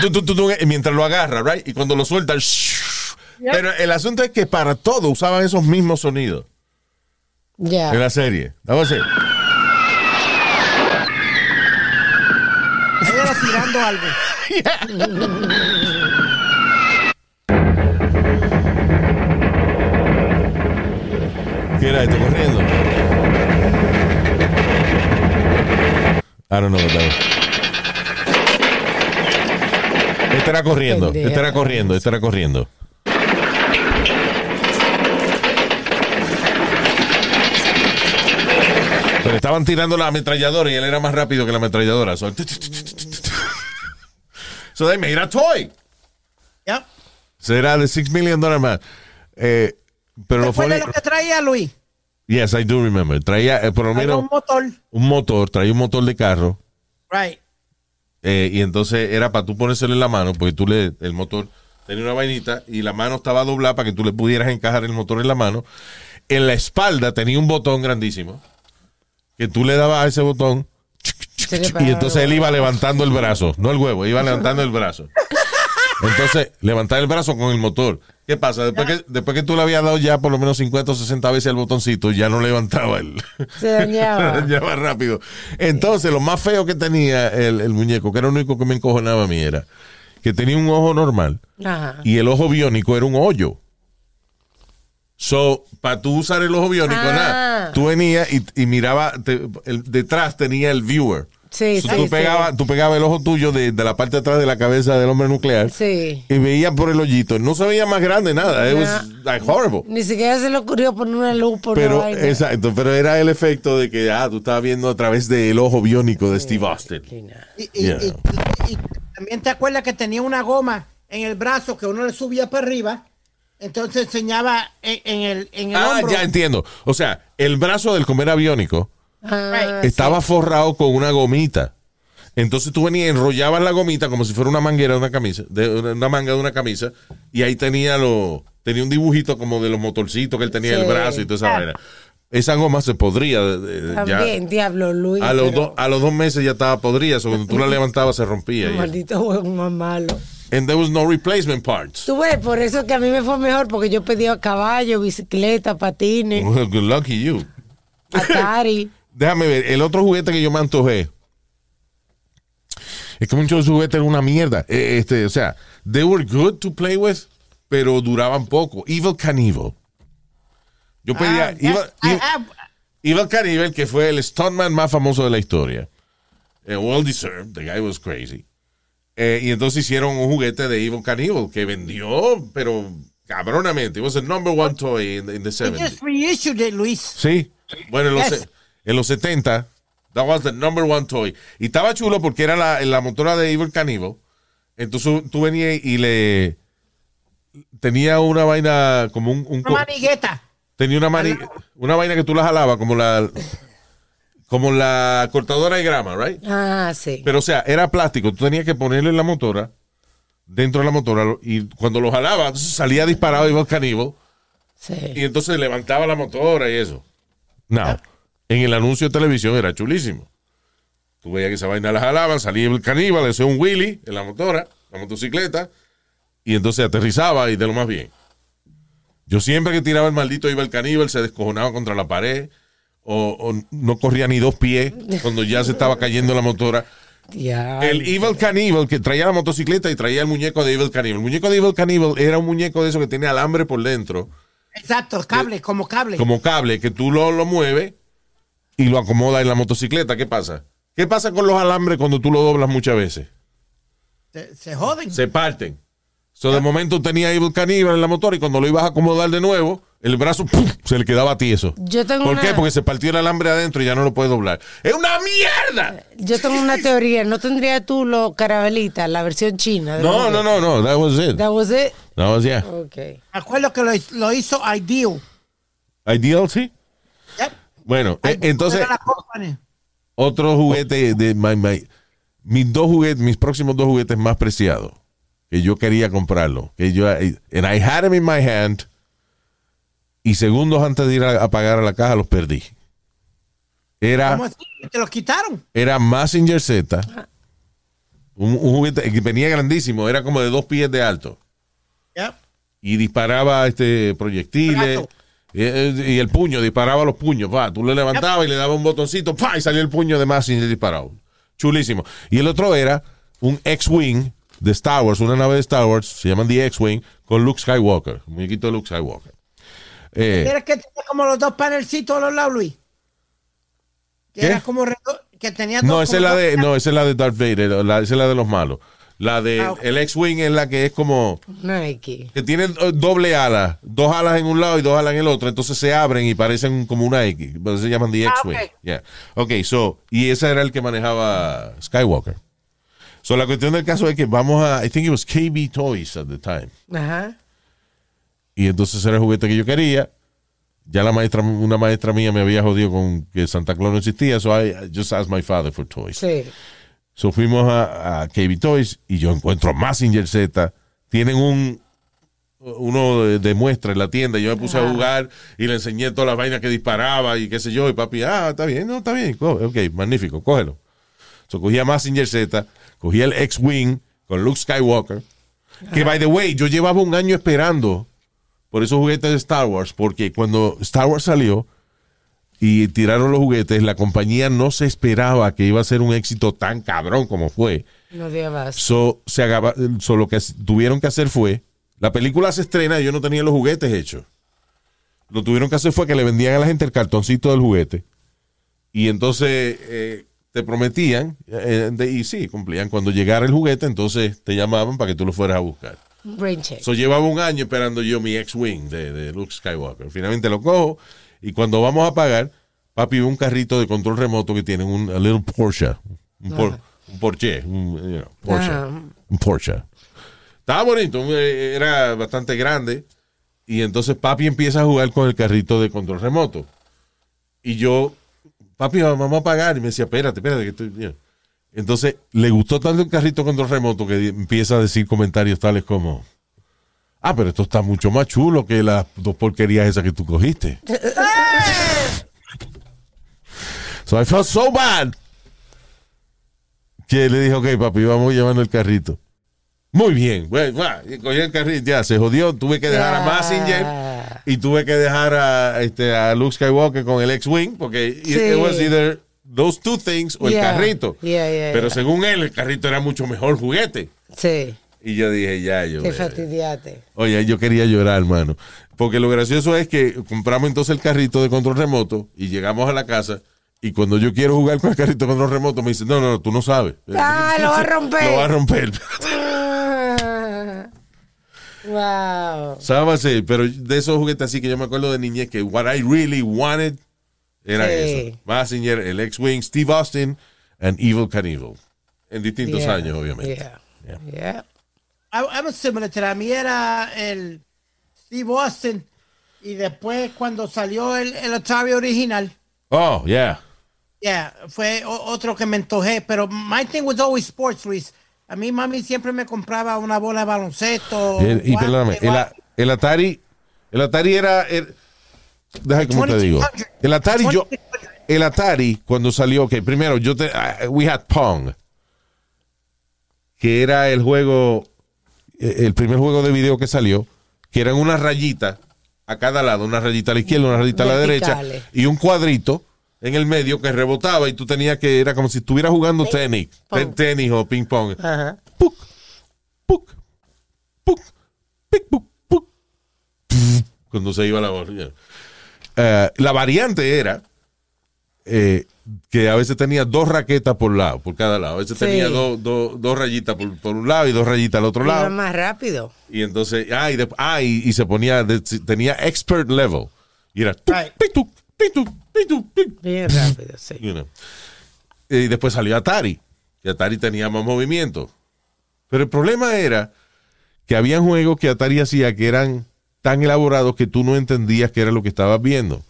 Tu, mientras lo agarra, right? Y cuando lo suelta, shh. pero el asunto es que para todo usaban esos mismos sonidos Ya. en la serie. Vamos a ver. Tirando algo. ¿Qué era esto corriendo? I don't know what that was. Este era corriendo, este era corriendo, este era corriendo. Pero estaban tirando la ametralladora y él era más rápido que la ametralladora. So, so they made a toy. Yep. Será de 6 million dólares más. Eh, pero lo Después de lo que traía Luis. Yes, I do remember. Traía eh, por lo menos un motor. un motor, traía un motor de carro. Right. Eh, y entonces era para tú ponérselo en la mano, porque tú le, el motor tenía una vainita y la mano estaba doblada para que tú le pudieras encajar el motor en la mano. En la espalda tenía un botón grandísimo que tú le dabas a ese botón y entonces él iba levantando el brazo, no el huevo, iba levantando el brazo. Entonces, levantar el brazo con el motor. ¿Qué pasa? Después que, después que tú le habías dado ya por lo menos 50 o 60 veces el botoncito, ya no levantaba el. Se dañaba. Se dañaba rápido. Entonces, lo más feo que tenía el, el muñeco, que era lo único que me encojonaba a mí, era que tenía un ojo normal Ajá. y el ojo biónico era un hoyo. So, para tú usar el ojo biónico, Ah. nada, tú venías y, y miraba, te- el- detrás tenía el viewer. Sí, So, sí, tú, sí. pegabas, tú pegabas el ojo tuyo de, de la parte de atrás de la cabeza del hombre nuclear Sí. y veías por el hoyito. No se veía más grande nada. It was like horrible. Ni siquiera se le ocurrió poner una luz por Pero, una vaina. exacto, pero era el efecto de que, ah, tú estabas viendo a través del ojo biónico de Steve Austin. Y, y- Yeah. y- y- y también te acuerdas que tenía una goma en el brazo que uno le subía para arriba. Entonces enseñaba en, en el, en el Ah, hombro. ya entiendo. O sea, el brazo del comer aviónico Ah, estaba forrado con una gomita. Entonces tú venías, enrollabas la gomita como si fuera una manguera de una camisa, de una manga de una camisa, y ahí tenía lo, tenía un dibujito como de los motorcitos que él tenía en el Sí. brazo y toda esa vaina. Esa goma se podría de- de- ya- También, diablo, Luis. a los, pero do- a los dos meses ya estaba podrida, so cuando tú la levantabas se rompía. Maldito juego más malo. And there was no replacement parts. Tú ves, por eso que a mí me fue mejor, porque yo pedía caballo, bicicleta, patines, Well, good lucky you. Atari. Déjame ver, el otro juguete que yo me antojé. Es que muchos juguetes eran una mierda. Eh, Este, o sea, they were good to play with, pero duraban poco. Evil Cannibal. Yo pedía Ah, Evil, I Evil- have- Evil Cannibal, que fue el stuntman más famoso de la historia. Eh, well deserved, the guy was crazy. Eh, y entonces hicieron un juguete de Evil Cannibal que vendió, pero cabronamente. It was the number one toy in, the- in the they 70s. just reissued it, Luis. Sí. Bueno, en los, Yes. En los 70, that was the number one toy. Y estaba chulo porque era la, la motora de Evil Cannibal. Entonces tú venías y le. Tenía una vaina como un. un Una manigueta. tenía una, mani- una vaina que tú la jalabas como la. Como la cortadora de grama, right? Ah, sí. Pero o sea, era plástico. Tú tenías que ponerle la motora dentro de la motora y cuando lo jalaba, entonces salía disparado Evil Cannibal. sí. Y entonces levantaba la motora y eso. No. En el anuncio de televisión era chulísimo. Tú veías que esa vaina la jalaban, salía el caníbal, hacía un Willy en la motora, la motocicleta, y entonces aterrizaba y de lo más bien. Yo siempre que tiraba el maldito iba el caníbal, se descojonaba contra la pared, o, o no corría ni dos pies cuando ya se estaba cayendo la motora. Diablo. El Evil Cannibal que traía la motocicleta y traía el muñeco de Evil Cannibal. El muñeco de Evil Cannibal era un muñeco de eso que tenía alambre por dentro Exacto, cable, como cable. como cable que tú lo, lo mueves y lo acomodas en la motocicleta. ¿Qué pasa? ¿Qué pasa con los alambres cuando tú lo doblas muchas veces? Se, se joden. Se parten. So, de momento tenía Evil Cannibal en la motor y cuando lo ibas a acomodar de nuevo, el brazo ¡pum! se le quedaba tieso. Yo tengo ¿Por una- qué? Porque se partió el alambre adentro y ya no lo puedes doblar. ¡Es una mierda! Yo tengo una teoría. ¿No tendría tú lo carabelita, la versión china? No, no, no, no. That was it. That was it? That was yeah. Ok. Me acuerdo que lo, lo hizo Ideal. Ideal, sí. Yep. Bueno, eh, entonces, Era la company. otro juguete de my, my- mis dos juguetes, mis próximos dos juguetes más preciados que yo quería comprarlo, que yo and I had them in my hand y segundos antes de ir a, a pagar a la caja los perdí. Era ¿Cómo así? Te los quitaron. era Massinger Z Un, un juguete que venía grandísimo, era como de dos pies de alto. Yep. Y disparaba este proyectiles. Y, y el puño, disparaba los puños. Va, tú le levantabas y le dabas un botoncito, ¡pa! y salía el puño de más y disparado. Chulísimo. Y el otro era un X-Wing de Star Wars, una nave de Star Wars, se llaman The X-Wing, con Luke Skywalker, un muñequito de Luke Skywalker. Eh, ¿Quieres que tenía como los dos panelcitos a los lados, Luis? Que ¿Qué? era como que tenía no, dos- esa es la de, no, esa es la de Darth Vader, la, esa es la de los malos. La de Ah, el X-Wing es la que es como Una X. que tiene eh, doble ala, dos alas en un lado y dos alas en el otro, entonces se abren y parecen como una X, se llaman The Ah, X-Wing. ok. Yeah. Ok, so, y ese era el que manejaba Skywalker. So, la cuestión del caso es que vamos a, I think it was KB Toys at the time. Ajá. Y entonces era el juguete que yo quería. Ya la maestra, una maestra mía me había jodido con que Santa Claus no existía, so I, I just asked my father for toys. Sí. So fuimos a, a KB Toys y yo encuentro Massinger Z. Tienen un uno de, de muestra en la tienda. Yo me puse a jugar y le enseñé todas las vainas que disparaba y qué sé yo. Y papi, ah, está bien, no, está bien. Ok, magnífico, cógelo. So cogía Massinger Z, cogía el X-Wing con Luke Skywalker. Que, by the way, yo llevaba un año esperando por esos juguetes de Star Wars, porque cuando Star Wars salió y tiraron los juguetes, la compañía no se esperaba que iba a ser un éxito tan cabrón como fue. No. So, se agaba- so, lo que tuvieron que hacer fue, la película se estrena y yo no tenía los juguetes hechos. Lo tuvieron que hacer fue que le vendían a la gente el cartoncito del juguete y entonces eh, te prometían, eh, de- y sí, cumplían, cuando llegara el juguete, entonces te llamaban para que tú lo fueras a buscar. Brain check. So, llevaba un año esperando yo mi X-Wing de, de Luke Skywalker. Finalmente lo cojo y cuando vamos a pagar, papi ve un carrito de control remoto que tiene un a little Porsche. Un, por- un Porsche. Un, you know, Porsche. Ah. Un Porsche. Estaba bonito, eh, era bastante grande. Y entonces papi empieza a jugar con el carrito de control remoto. Y yo, papi, vamos a pagar. Y me decía, espérate, espérate, que estoy. you know. Entonces, le gustó tanto el carrito control remoto que empieza a decir comentarios tales como, ah, pero esto está mucho más chulo que las dos porquerías esas que tú cogiste. so I felt so bad que le dije, ok, papi, vamos llevando el carrito. Muy bien, bueno, cogí el carrito, ya se jodió, tuve que dejar a. Massinger y tuve que dejar a, este, a Luke Skywalker con el X-Wing, porque Sí. it was either those two things o el carrito. Yeah, Pero según él, el carrito era mucho mejor juguete. Sí. Y yo dije, ya, yo. Te fastidiaste. Oye, yo quería llorar, hermano. Porque lo gracioso es que compramos entonces el carrito de control remoto y llegamos a la casa. Y cuando yo quiero jugar con el carrito de control remoto, me dicen, no, no, no, tú no sabes. Ah, lo va a romper. Lo va a romper. wow. Sábase, pero de esos juguetes así que yo me acuerdo de niñez que what I really wanted era Sí. eso. Massinger, el X-Wing, Steve Austin and Evil Knievel. En distintos Yeah, años, obviamente. Yeah. Yeah. Yeah. I, I was similar to that. A mí era el Steve Austin. Y después cuando salió el, el Atari original, Oh, yeah. yeah, fue otro que me antojé. Pero my thing was always sports, Luis. A mí mami siempre me compraba una bola de baloncesto. El- y guante, perdóname, el, el Atari, el Atari era, el, deja como te digo, 2600. el Atari yo, 2600. el Atari cuando salió, que primero yo te, ah, we had Pong, que era el juego, eh, el primer juego de video que salió, que eran unas rayitas a cada lado, una rayita a la izquierda, una rayita a la derecha y un cuadrito en el medio que rebotaba y tú tenías que, era como si estuvieras jugando tenis, Pong. tenis o ping pong. Ajá. Puc, puc, puc, pic, puc, puc, pf, cuando se iba la bola. Eh, la variante era eh, que a veces tenía dos raquetas por lado, por cada lado. A veces Sí. tenía dos dos rayitas por, por un lado y dos rayitas al otro Iba lado. más rápido. Y entonces, ah, y, de- ah, y- y se ponía, de- tenía expert level. Y era, tuc, tuc, tuc, Bien rápido, sí. you know. Y después salió Atari. Y Atari tenía más movimiento. Pero el problema era que había juegos que Atari hacía que eran tan elaborados que tú no entendías qué era lo que estabas viendo.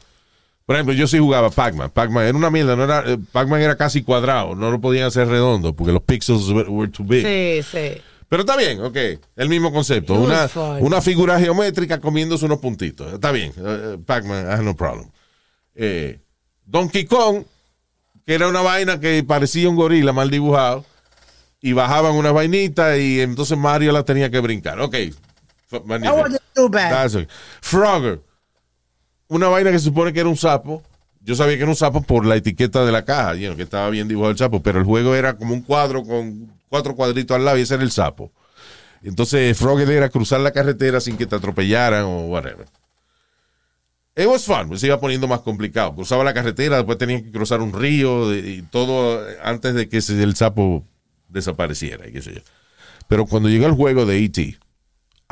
Por ejemplo, yo sí jugaba Pac-Man. Pac-Man era una mierda. No era, eh, Pac-Man era casi cuadrado. No lo podían hacer redondo porque los pixels were, were too big. Sí, sí. Pero está bien, ok. El mismo concepto. Una, una figura geométrica comiéndose unos puntitos. Está bien. Eh, eh, Pac-Man, I have no problem. Eh, Donkey Kong, que era una vaina que parecía un gorila mal dibujado. y bajaban una vainita y entonces Mario la tenía que brincar. Ok. Magnífico. wasn't too bad. That's okay. Frogger. Una vaina que se supone que era un sapo. Yo sabía que era un sapo por la etiqueta de la caja, you know, que estaba bien dibujado el sapo, pero el juego era como un cuadro con cuatro cuadritos al lado y ese era el sapo. Entonces Frogger era cruzar la carretera sin que te atropellaran o whatever. It was fun, pues se iba poniendo más complicado. Cruzaba la carretera, después tenía que cruzar un río y todo antes de que el sapo desapareciera y qué sé yo. Pero cuando llegó el juego de E.T.,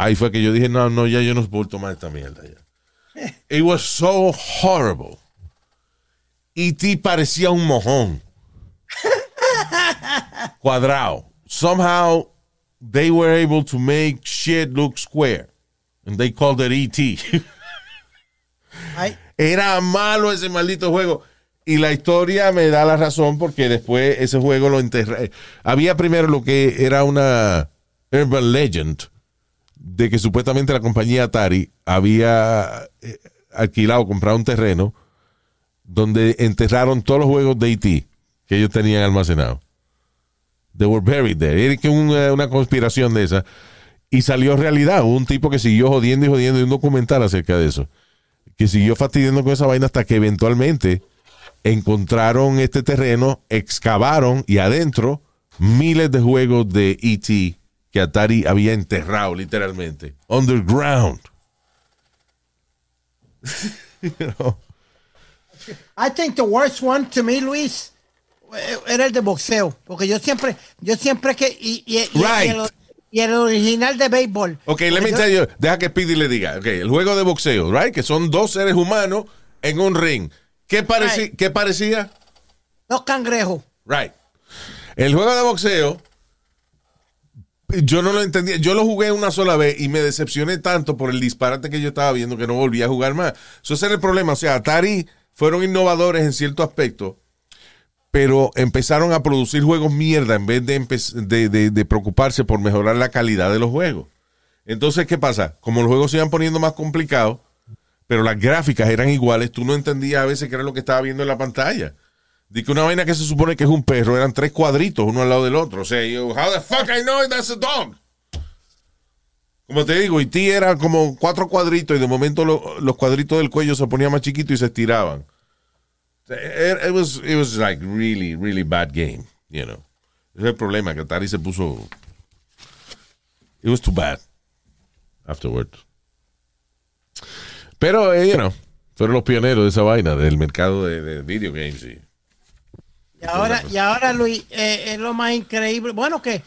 ahí fue que yo dije, no, no, ya yo no soporto más esta mierda ya. It was so horrible. E.T. parecía un mojón. Cuadrado. Somehow they were able to make shit look square. And they called it E.T. Era malo ese maldito juego. Y la historia me da la razón porque después ese juego lo enterré. Había primero lo que era una urban legend de que supuestamente la compañía Atari había eh, alquilado, comprado un terreno donde enterraron todos los juegos de E.T. que ellos tenían almacenados. They were buried there. Era una, una conspiración de esa. Y salió realidad. Hubo un tipo que siguió jodiendo y jodiendo y un documental acerca de eso que siguió fastidiando con esa vaina hasta que eventualmente encontraron este terreno, excavaron y adentro miles de juegos de E.T. que Atari había enterrado literalmente. Underground. You know? I think the worst one to me, Luis, eh, era el de boxeo. Porque yo siempre, yo siempre que. Y, y- y- y Right. el, y el original de béisbol. Ok, let me yo- tell you, deja que Speedy le diga. Ok, el juego de boxeo, right? Que son dos seres humanos en un ring. ¿Qué, pareci- Right. ¿qué parecía? Los cangrejos. Right. El juego de boxeo, yo no lo entendía. Yo lo jugué una sola vez y me decepcioné tanto por el disparate que yo estaba viendo que no volví a jugar más. Eso ese era el problema. O sea, Atari fueron innovadores en cierto aspecto, pero empezaron a producir juegos mierda en vez de, de, de- de preocuparse por mejorar la calidad de los juegos. Entonces, ¿qué pasa? Como los juegos se iban poniendo más complicados, pero las gráficas eran iguales, tú no entendías a veces qué era lo que estaba viendo en la pantalla. De que una vaina que se supone que es un perro eran tres cuadritos uno al lado del otro. O sea, yo, how the fuck I know that's a dog? Como te digo, y ti era como cuatro cuadritos y de momento lo- los cuadritos del cuello se ponían más chiquitos y se estiraban. It was, it was like really, really bad game, you know. Ese es el problema, que Atari se puso... It was too bad afterwards. Pero, eh, you know, fueron los pioneros de esa vaina, del mercado de, de video games. Y, Y ahora, y ahora Luis, eh, es lo más increíble. Bueno, que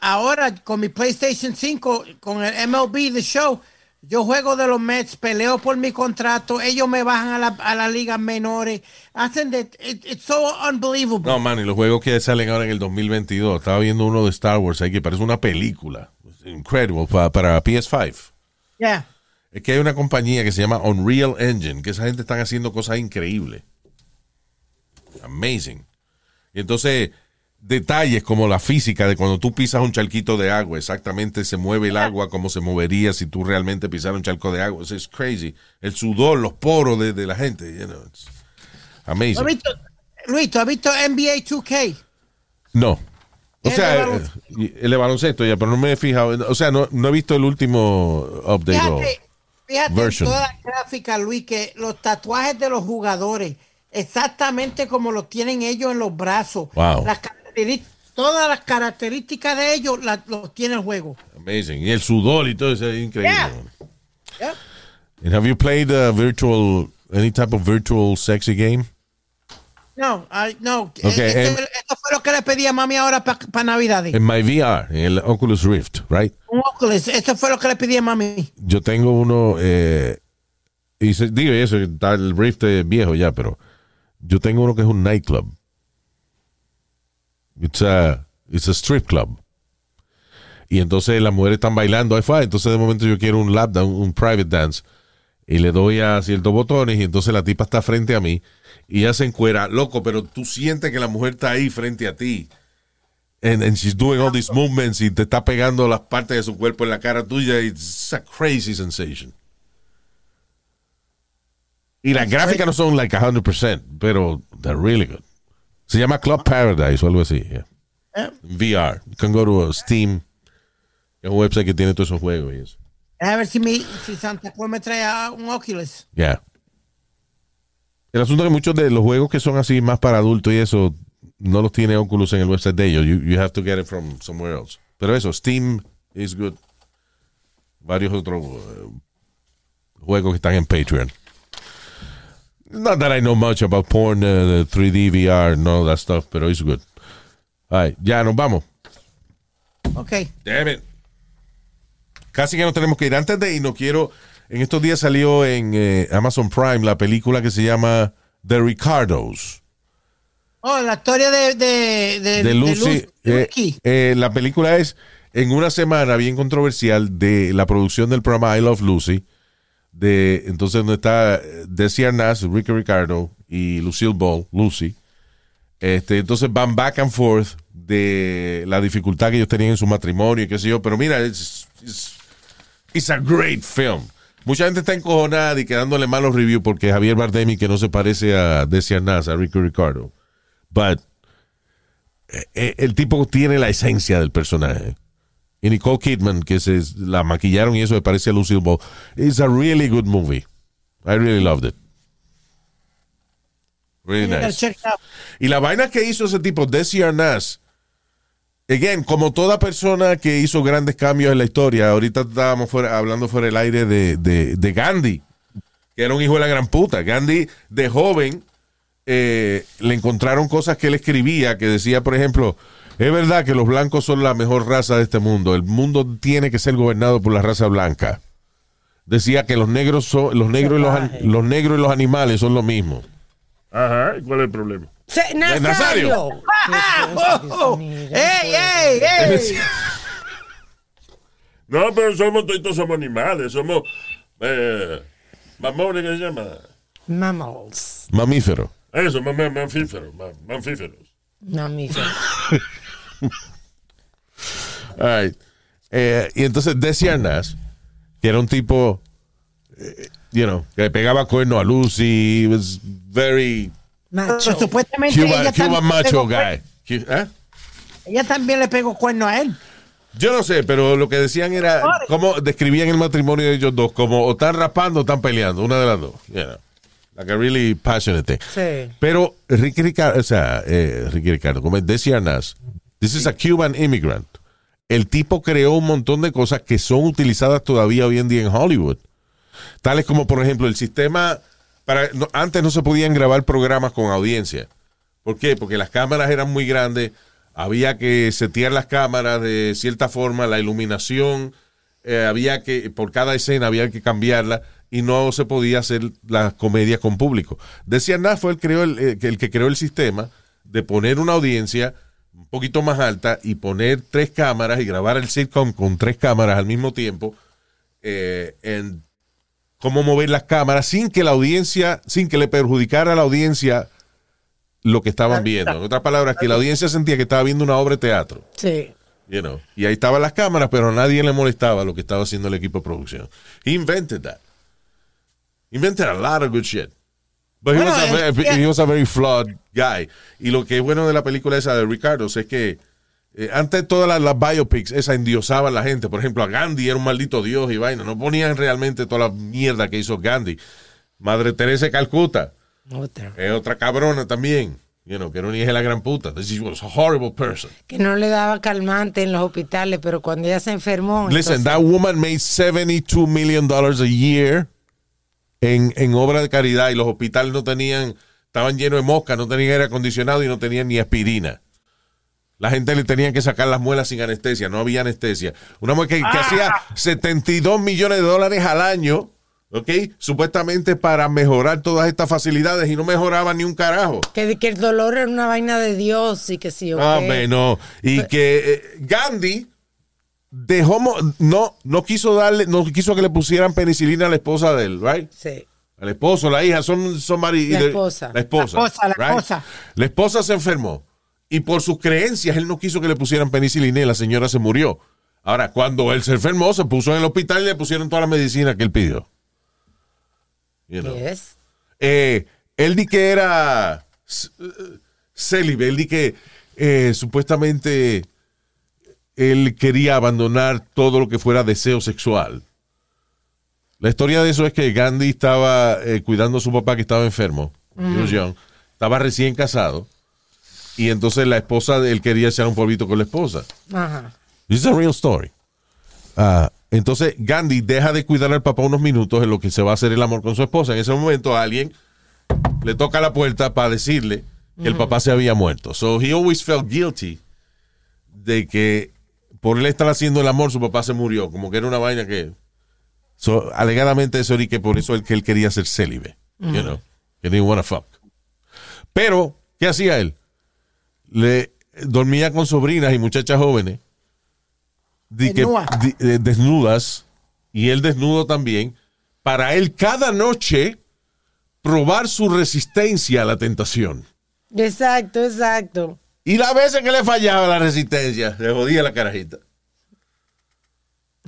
ahora con mi PlayStation 5, con el MLB The Show, yo juego de los Mets, peleo por mi contrato, ellos me bajan a la, a las ligas menores, hacen de... it- it's so unbelievable. No, man, y los juegos que salen ahora en el 2022. Estaba viendo uno de Star Wars ahí que parece una película. Incredible, pa- para PS5. Yeah. Es que hay una compañía que se llama Unreal Engine, que esa gente están haciendo cosas increíbles. Amazing. Y entonces, detalles como la física de cuando tú pisas un charquito de agua, exactamente se mueve el agua como se movería si tú realmente pisaras un charco de agua. Es crazy. El sudor, los poros de, de la gente. You know, it's ¿Tú has amazing. visto, Luis, ¿tú has visto NBA 2K? No. O El sea, eh, baloncesto. el de baloncesto ya, pero no me he fijado. O sea, no, no he visto el último update. o- Fíjate, fíjate en toda la gráfica, Luis, que los tatuajes de los jugadores, exactamente como los tienen ellos en los brazos. Wow. Las todas las características de ellos las los tiene el juego. Amazing. Y el sudor y todo eso es increíble. Yeah. And have you played uh, virtual, any type of virtual sexy game? No, ay, no. Ok, eh, este- esto fue lo que le pedí a mami ahora para Navidades. En my VR, en el Oculus Rift, right? Un Oculus, esto fue lo que le pedí a mami. Yo tengo uno, eh, y se- digo eso, está el Rift es viejo ya, pero yo tengo uno que es un nightclub. It's a, it's a strip club. Y entonces las mujeres están bailando, entonces de momento yo quiero un lap dance, un private dance, y le doy a ciertos botones, y entonces la tipa está frente a mí, y ella se encuera, loco, pero tú sientes que la mujer está ahí frente a ti. And, and she's doing all these movements y te está pegando las partes de su cuerpo en la cara tuya. It's a crazy sensation. Y las gráficas no son like 100%, pero they're really good. Se llama Club Paradise o algo así. yeah. Eh. VR. You can go to Steam, es un website que tiene todos esos juegos y eso. A ver si, mi, si Santa Claus me trae a un Oculus. Yeah. El asunto es que muchos de los juegos que son así más para adultos y eso no los tiene Oculus en el website de ellos. You, you have to get it from somewhere else. Pero eso, Steam is good. Varios otros eh, juegos que están en Patreon. Not that I know much about porn, uh, 3D, VR, no that stuff, pero it's good. All right, ya nos vamos. Ok. Damn it. Casi que nos tenemos que ir. Antes de ir, no quiero. En estos días salió en eh, Amazon Prime la película que se llama The Ricardos. Oh, la historia de, de, de, de Lucy. de eh, eh, la película es en una semana bien controversial de la producción del programa I Love Lucy. De, entonces, donde está Desi Arnaz, Ricky Ricardo y Lucille Ball, Lucy. Este, entonces van back and forth de la dificultad que ellos tenían en su matrimonio y qué sé yo. Pero mira, es it's a great film. Mucha gente está encojonada y quedándole malos reviews porque Javier Bardemi que no se parece a Desi Arnaz, a Ricky Ricardo. But eh, el tipo tiene la esencia del personaje. Y Nicole Kidman, que se la maquillaron y eso me parece a Lucille Ball. It's a really good movie. I really loved it. Really nice. Y la vaina que hizo ese tipo, Desi Arnaz, again, como toda persona que hizo grandes cambios en la historia, ahorita estábamos fuera- hablando fuera del aire de, de- de Gandhi, que era un hijo de la gran puta. Gandhi, de joven, eh, le encontraron cosas que él escribía, que decía, por ejemplo, es verdad que los blancos son la mejor raza de este mundo. El mundo tiene que ser gobernado por la raza blanca. Decía que los negros son, los negros y los, los negros y los animales son lo mismo. Ajá, ¿y cuál es el problema? Se- Nazario. Nazario. Ah, oh, oh. ¡Ey, ey, ey! No, pero somos todos somos animales, somos eh, mamones, ¿qué se llama? Mammals. Mamífero. Eso, mam- mam- mamíferos, mam- mamíferos. Mamíferos. All right. Eh, y entonces Desi Arnaz, que era un tipo, eh, you know, que le pegaba cuerno a Lucy, he was very Macho. Pero supuestamente Cuban, ella, Cuban también le macho pegó guy. ¿eh? ella también le pegó cuerno a él. Yo no sé, pero lo que decían era, cómo describían el matrimonio de ellos dos, como o están rapando o están peleando, una de las dos. You know, like a really passionate thing. Sí. Pero Ricky Ricardo, o sea, eh, Ricky Ricardo, como es Desi Arnaz, this is a Cuban immigrant. El tipo creó un montón de cosas que son utilizadas todavía hoy en día en Hollywood. Tales como, por ejemplo, el sistema, para antes no se podían grabar programas con audiencia. ¿Por qué? Porque las cámaras eran muy grandes, había que setear las cámaras de cierta forma, la iluminación, eh, había que, por cada escena había que cambiarla y no se podía hacer las comedias con público. Decía nada fue el, creó el, eh, el que creó el sistema de poner una audiencia un poquito más alta y poner tres cámaras y grabar el sitcom con tres cámaras al mismo tiempo eh, en cómo mover las cámaras sin que la audiencia, sin que le perjudicara a la audiencia lo que estaban viendo. En otras palabras, que la audiencia sentía que estaba viendo una obra de teatro. Sí. You know. Y ahí estaban las cámaras, pero a nadie le molestaba lo que estaba haciendo el equipo de producción. He invented that. He invented a lot of good shit. But he, Bueno, was a, es very, que- he was a very flawed guy. Y lo que es bueno de la película esa de Ricardo es que eh, antes todas las, las biopics, esa endiosaban a la gente. Por ejemplo, a Gandhi era un maldito dios y vaina. No ponían realmente toda la mierda que hizo Gandhi. Madre Teresa de Calcuta Otra. es otra cabrona también. You know, que una hija de la gran puta. She was a horrible person. Que no le daba calmante en los hospitales, pero cuando ella se enfermó. Listen, entonces- that woman made 72 million dollars a year en, en obra de caridad y los hospitales no tenían, estaban llenos de moscas, no tenían aire acondicionado y no tenían ni aspirina. La gente le tenía que sacar las muelas sin anestesia, no había anestesia. Una mujer que, que hacía 72 millones de dólares al año, ¿ok? Supuestamente para mejorar todas estas facilidades y no mejoraba ni un carajo. que, que el dolor era una vaina de Dios y que sí. o Ah, qué. hombre, no. Y que eh, Gandhi dejó, no, no quiso darle, no quiso que le pusieran penicilina a la esposa de él, right? Sí. Al esposo, la hija, son, son La esposa. La esposa. La esposa, la right? esposa. La esposa se enfermó. Y por sus creencias, él no quiso que le pusieran penicilina y la señora se murió. Ahora, cuando él se enfermó, se puso en el hospital y le pusieron toda la medicina que él pidió. You know. Yes. Eh, él di que era eh, célibe, él di que eh, supuestamente él quería abandonar todo lo que fuera deseo sexual. La historia de eso es que Gandhi estaba eh, cuidando a su papá que estaba enfermo. Was young. Estaba recién casado. Y entonces la esposa, él quería echar un polvito con la esposa. Ajá. This is a real story. Ah, entonces Gandhi deja de cuidar al papá unos minutos en lo que se va a hacer el amor con su esposa. En ese momento alguien le toca la puerta para decirle que el papá se había muerto. So he always felt guilty de que por él estar haciendo el amor su papá se murió. Como que era una vaina que... So, alegadamente eso era que por eso él, que él quería ser célibe. You know, que didn't wanna fuck. Pero, ¿qué hacía él? Le dormía con sobrinas y muchachas jóvenes di que- eh, desnudas y él desnudo también para él cada noche probar su resistencia a la tentación. Exacto, exacto. Y las veces que le fallaba la resistencia, le jodía la carajita.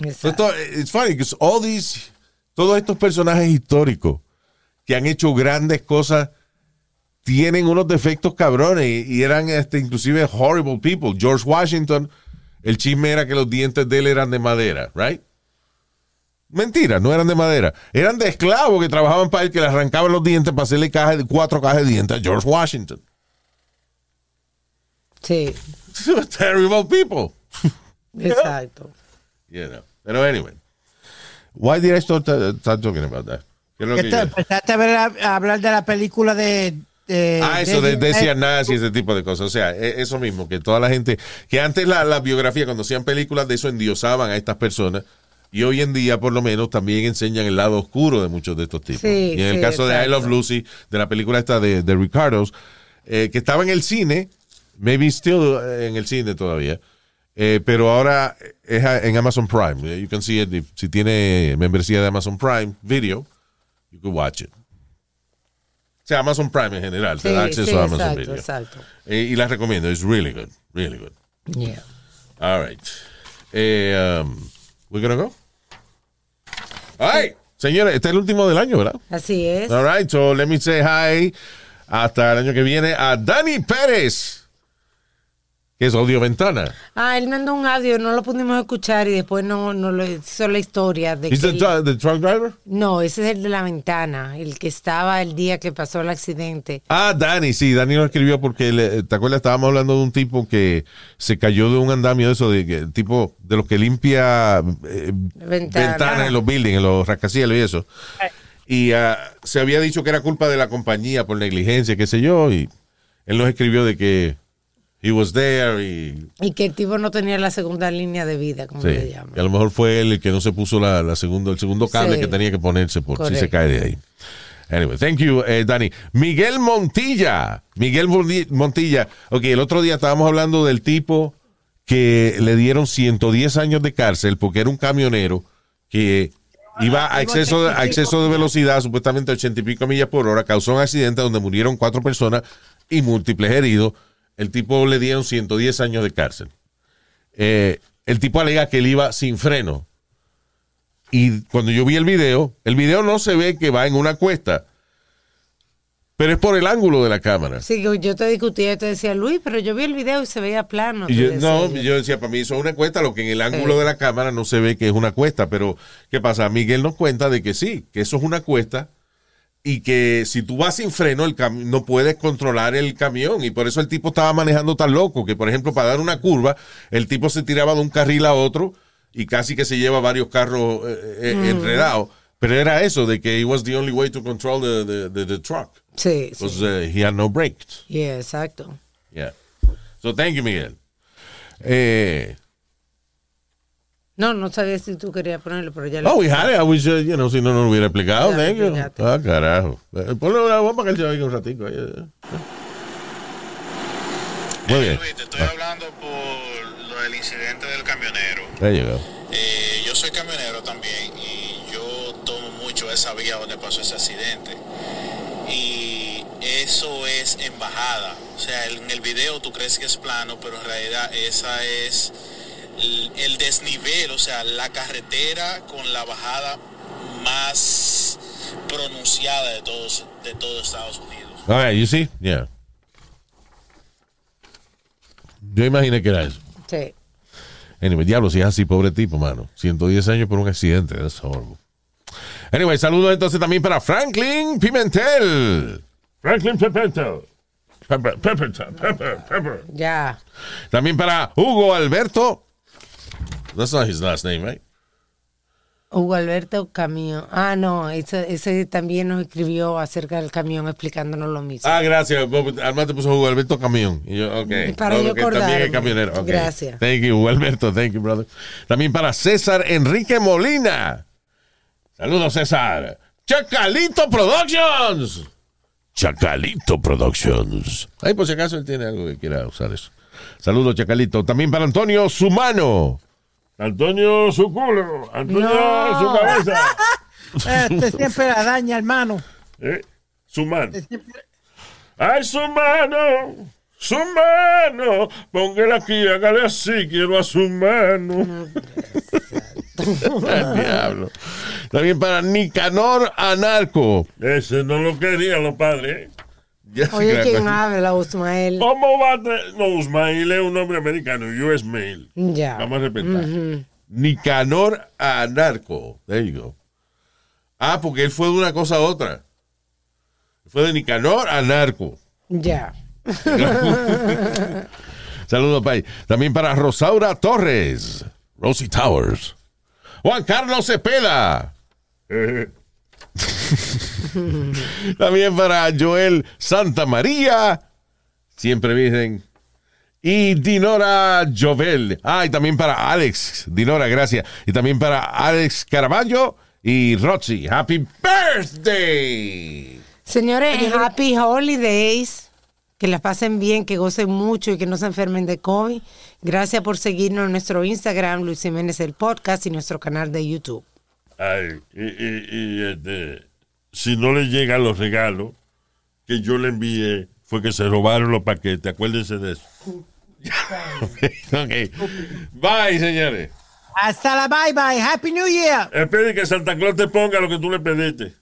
exacto. It's funny because all these, todos estos personajes históricos que han hecho grandes cosas tienen unos defectos cabrones y, eran este, inclusive horrible people. George Washington, el chisme era que los dientes de él eran de madera, right? Mentira, no eran de madera. Eran de esclavos que trabajaban para él, que le arrancaban los dientes para hacerle caja de, cuatro cajas de dientes a George Washington. Sí, Terrible people. exacto. You know. Pero anyway. Why did I start, uh, start talking about that? ¿Qué es lo Que yo- empezaste a, ver, a hablar de la película de... de- Ah, eso de, de- decía nazi y ese tipo de cosas. O sea, e- eso mismo, que toda la gente, que antes la, la biografía, cuando hacían películas de eso, endiosaban a estas personas. Y hoy en día, por lo menos, también enseñan el lado oscuro de muchos de estos tipos. Sí, y en el sí, caso de I Love. Lucy, de la película esta de, de Ricardo's, eh, que estaba en el cine, maybe still en el cine todavía, eh, pero ahora es en Amazon Prime. You can see it, if- si tiene membresía de Amazon Prime Video, you can watch it. O sea, Amazon Prime en general, te Sí, da acceso sí, a Amazon exacto, Video. exacto. Eh, y la recomiendo, it's really good, really good. Yeah. All right. Eh, um, we gonna go? All right. Señores, este es el último del año, ¿verdad? Así es. All right, so let me say hi hasta el año que viene a Dani Pérez, que es Audio Ventana. Ah, él mandó un audio, no lo pudimos escuchar y después no, no lo hizo la historia de ¿Es the truck driver? No, ese es el de la ventana, el que estaba el día que pasó el accidente. Ah, Dani, sí, Dani lo escribió porque, le- ¿te acuerdas? Estábamos hablando de un tipo que se cayó de un andamio de eso, de que, tipo de los que limpia eh, Ventana. ventanas en los buildings, en los rascacielos y eso. Y ah, se había dicho que era culpa de la compañía por negligencia, qué sé yo, y él nos escribió de que he was there y Y que el tipo no tenía la segunda línea de vida, como sí, le llaman. que a lo mejor fue él el que no se puso la, la segundo, el segundo cable Sí. que tenía que ponerse por si se cae de ahí. Anyway, thank you, eh, Dani. Miguel Montilla. Miguel Montilla. Ok, el otro día estábamos hablando del tipo que le dieron 110 años de cárcel porque era un camionero que iba a exceso de, a exceso de velocidad, supuestamente 80 y pico millas por hora, causó un accidente donde murieron cuatro personas y múltiples heridos. El tipo le dieron 110 años de cárcel. Eh, el tipo alega que él iba sin freno. Y cuando yo vi el video, el video no se ve que va en una cuesta, pero es por el ángulo de la cámara. Sí, yo te discutía y te decía, Luis, pero yo vi el video y se veía plano. Y yo, no, yo. yo decía, para mí eso es una cuesta, lo que en el ángulo de la cámara no se ve que es una cuesta, pero ¿qué pasa? Miguel nos cuenta de que sí, que eso es una cuesta y que si tú vas sin freno, el cam- no puedes controlar el camión y por eso el tipo estaba manejando tan loco que, por ejemplo, para dar una curva, el tipo se tiraba de un carril a otro y casi que se lleva varios carros eh, eh, enredados. Pero era eso, de que it was the only way to control the, the, the- the truck. Sí, sí. Because uh, he had no brakes. Yeah, exacto. Yeah. So thank you, Miguel. Eh, No, no sabía si tú querías ponerlo, pero ya lo Oh, we had it. I wish, uh, you know, si no nos lo hubiera explicado. Thank you. Ah, carajo. Eh, Ponle una para que él se oiga un ratico. ahí, eh. Muy bien. Luis, te estoy hablando por lo del incidente del camionero. You go. Eh, yo soy camionero también y yo tomo mucho esa vía donde pasó ese accidente. Y eso es en bajada. O sea, en el video tú crees que es plano, pero en realidad esa es el, el desnivel, o sea, la carretera con la bajada más pronunciada de todos de todo Estados Unidos. All right, you see? Yeah. Yo imaginé que era eso. Sí. Anyway, diablo, si es así, pobre tipo, mano. 110 años por un accidente. That's horrible. Anyway, saludos entonces también para Franklin Pimentel. Franklin Pepper. Pepper, Pepper, Pepper, Pepper. Ya. También para Hugo Alberto. That's not his last name, right? Hugo Alberto Camión. Ah, no, ese, ese también nos escribió acerca del camión explicándonos lo mismo. Ah, gracias. Alma te puso Hugo Alberto Camión. Y yo, ok. Para No, yo también es camionero. Gracias. Thank you, Hugo Alberto. Thank you, brother. También para César Enrique Molina. Saludos, César. Chacalito Productions. Chacalito Productions. Ay, por si acaso él tiene algo que quiera usar eso. Saludos, Chacalito. También para Antonio Sumano. Antonio su culo. Antonio No. su cabeza. Este siempre la daña, hermano. Eh, Su mano. Este siempre- ¡Ay, su mano! ¡Su mano! Póngala aquí, hágale así, quiero a su mano. Diablo. También para Nicanor Anarco. Ese no lo querían los padres. ¿eh? Ya, Oye. ¿quién habla, Usmael? ¿Cómo va a tener- No, Usmail es un hombre americano, US Mail. Ya. Vamos a respetar. Nicanor Anarco. There you go. Ah, porque él fue de una cosa a otra. Fue de Nicanor a Narco. Ya. Saludos, Pai. También para Rosaura Torres. Rosie Towers. Juan Carlos Cepeda. También para Joel Santa María. Siempre virgen. Y Dinora Jovel. Ah, y también para Alex. Dinora, gracias. Y también para Alex Caraballo y Roxy. Happy birthday. Señores, happy holidays. Que las pasen bien, que gocen mucho y que no se enfermen de COVID. Gracias por seguirnos en nuestro Instagram, Luis Jiménez el Podcast y nuestro canal de YouTube. ay, y, y- y, este, si no le llegan los regalos que yo le envié, fue que se robaron los paquetes. Acuérdense de eso. ok. Bye, señores. Hasta la bye bye. Happy New Year. Espere que Santa Claus te ponga lo que tú le pediste.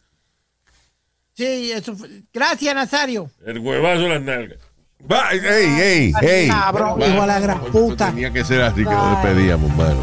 Sí, eso fue- Gracias, Nazario. El huevazo en las nalgas. Bye. Hey, hey, hey. Cabrón, hijo de la gran puta. Tenía que ser así que nos despedíamos, mano.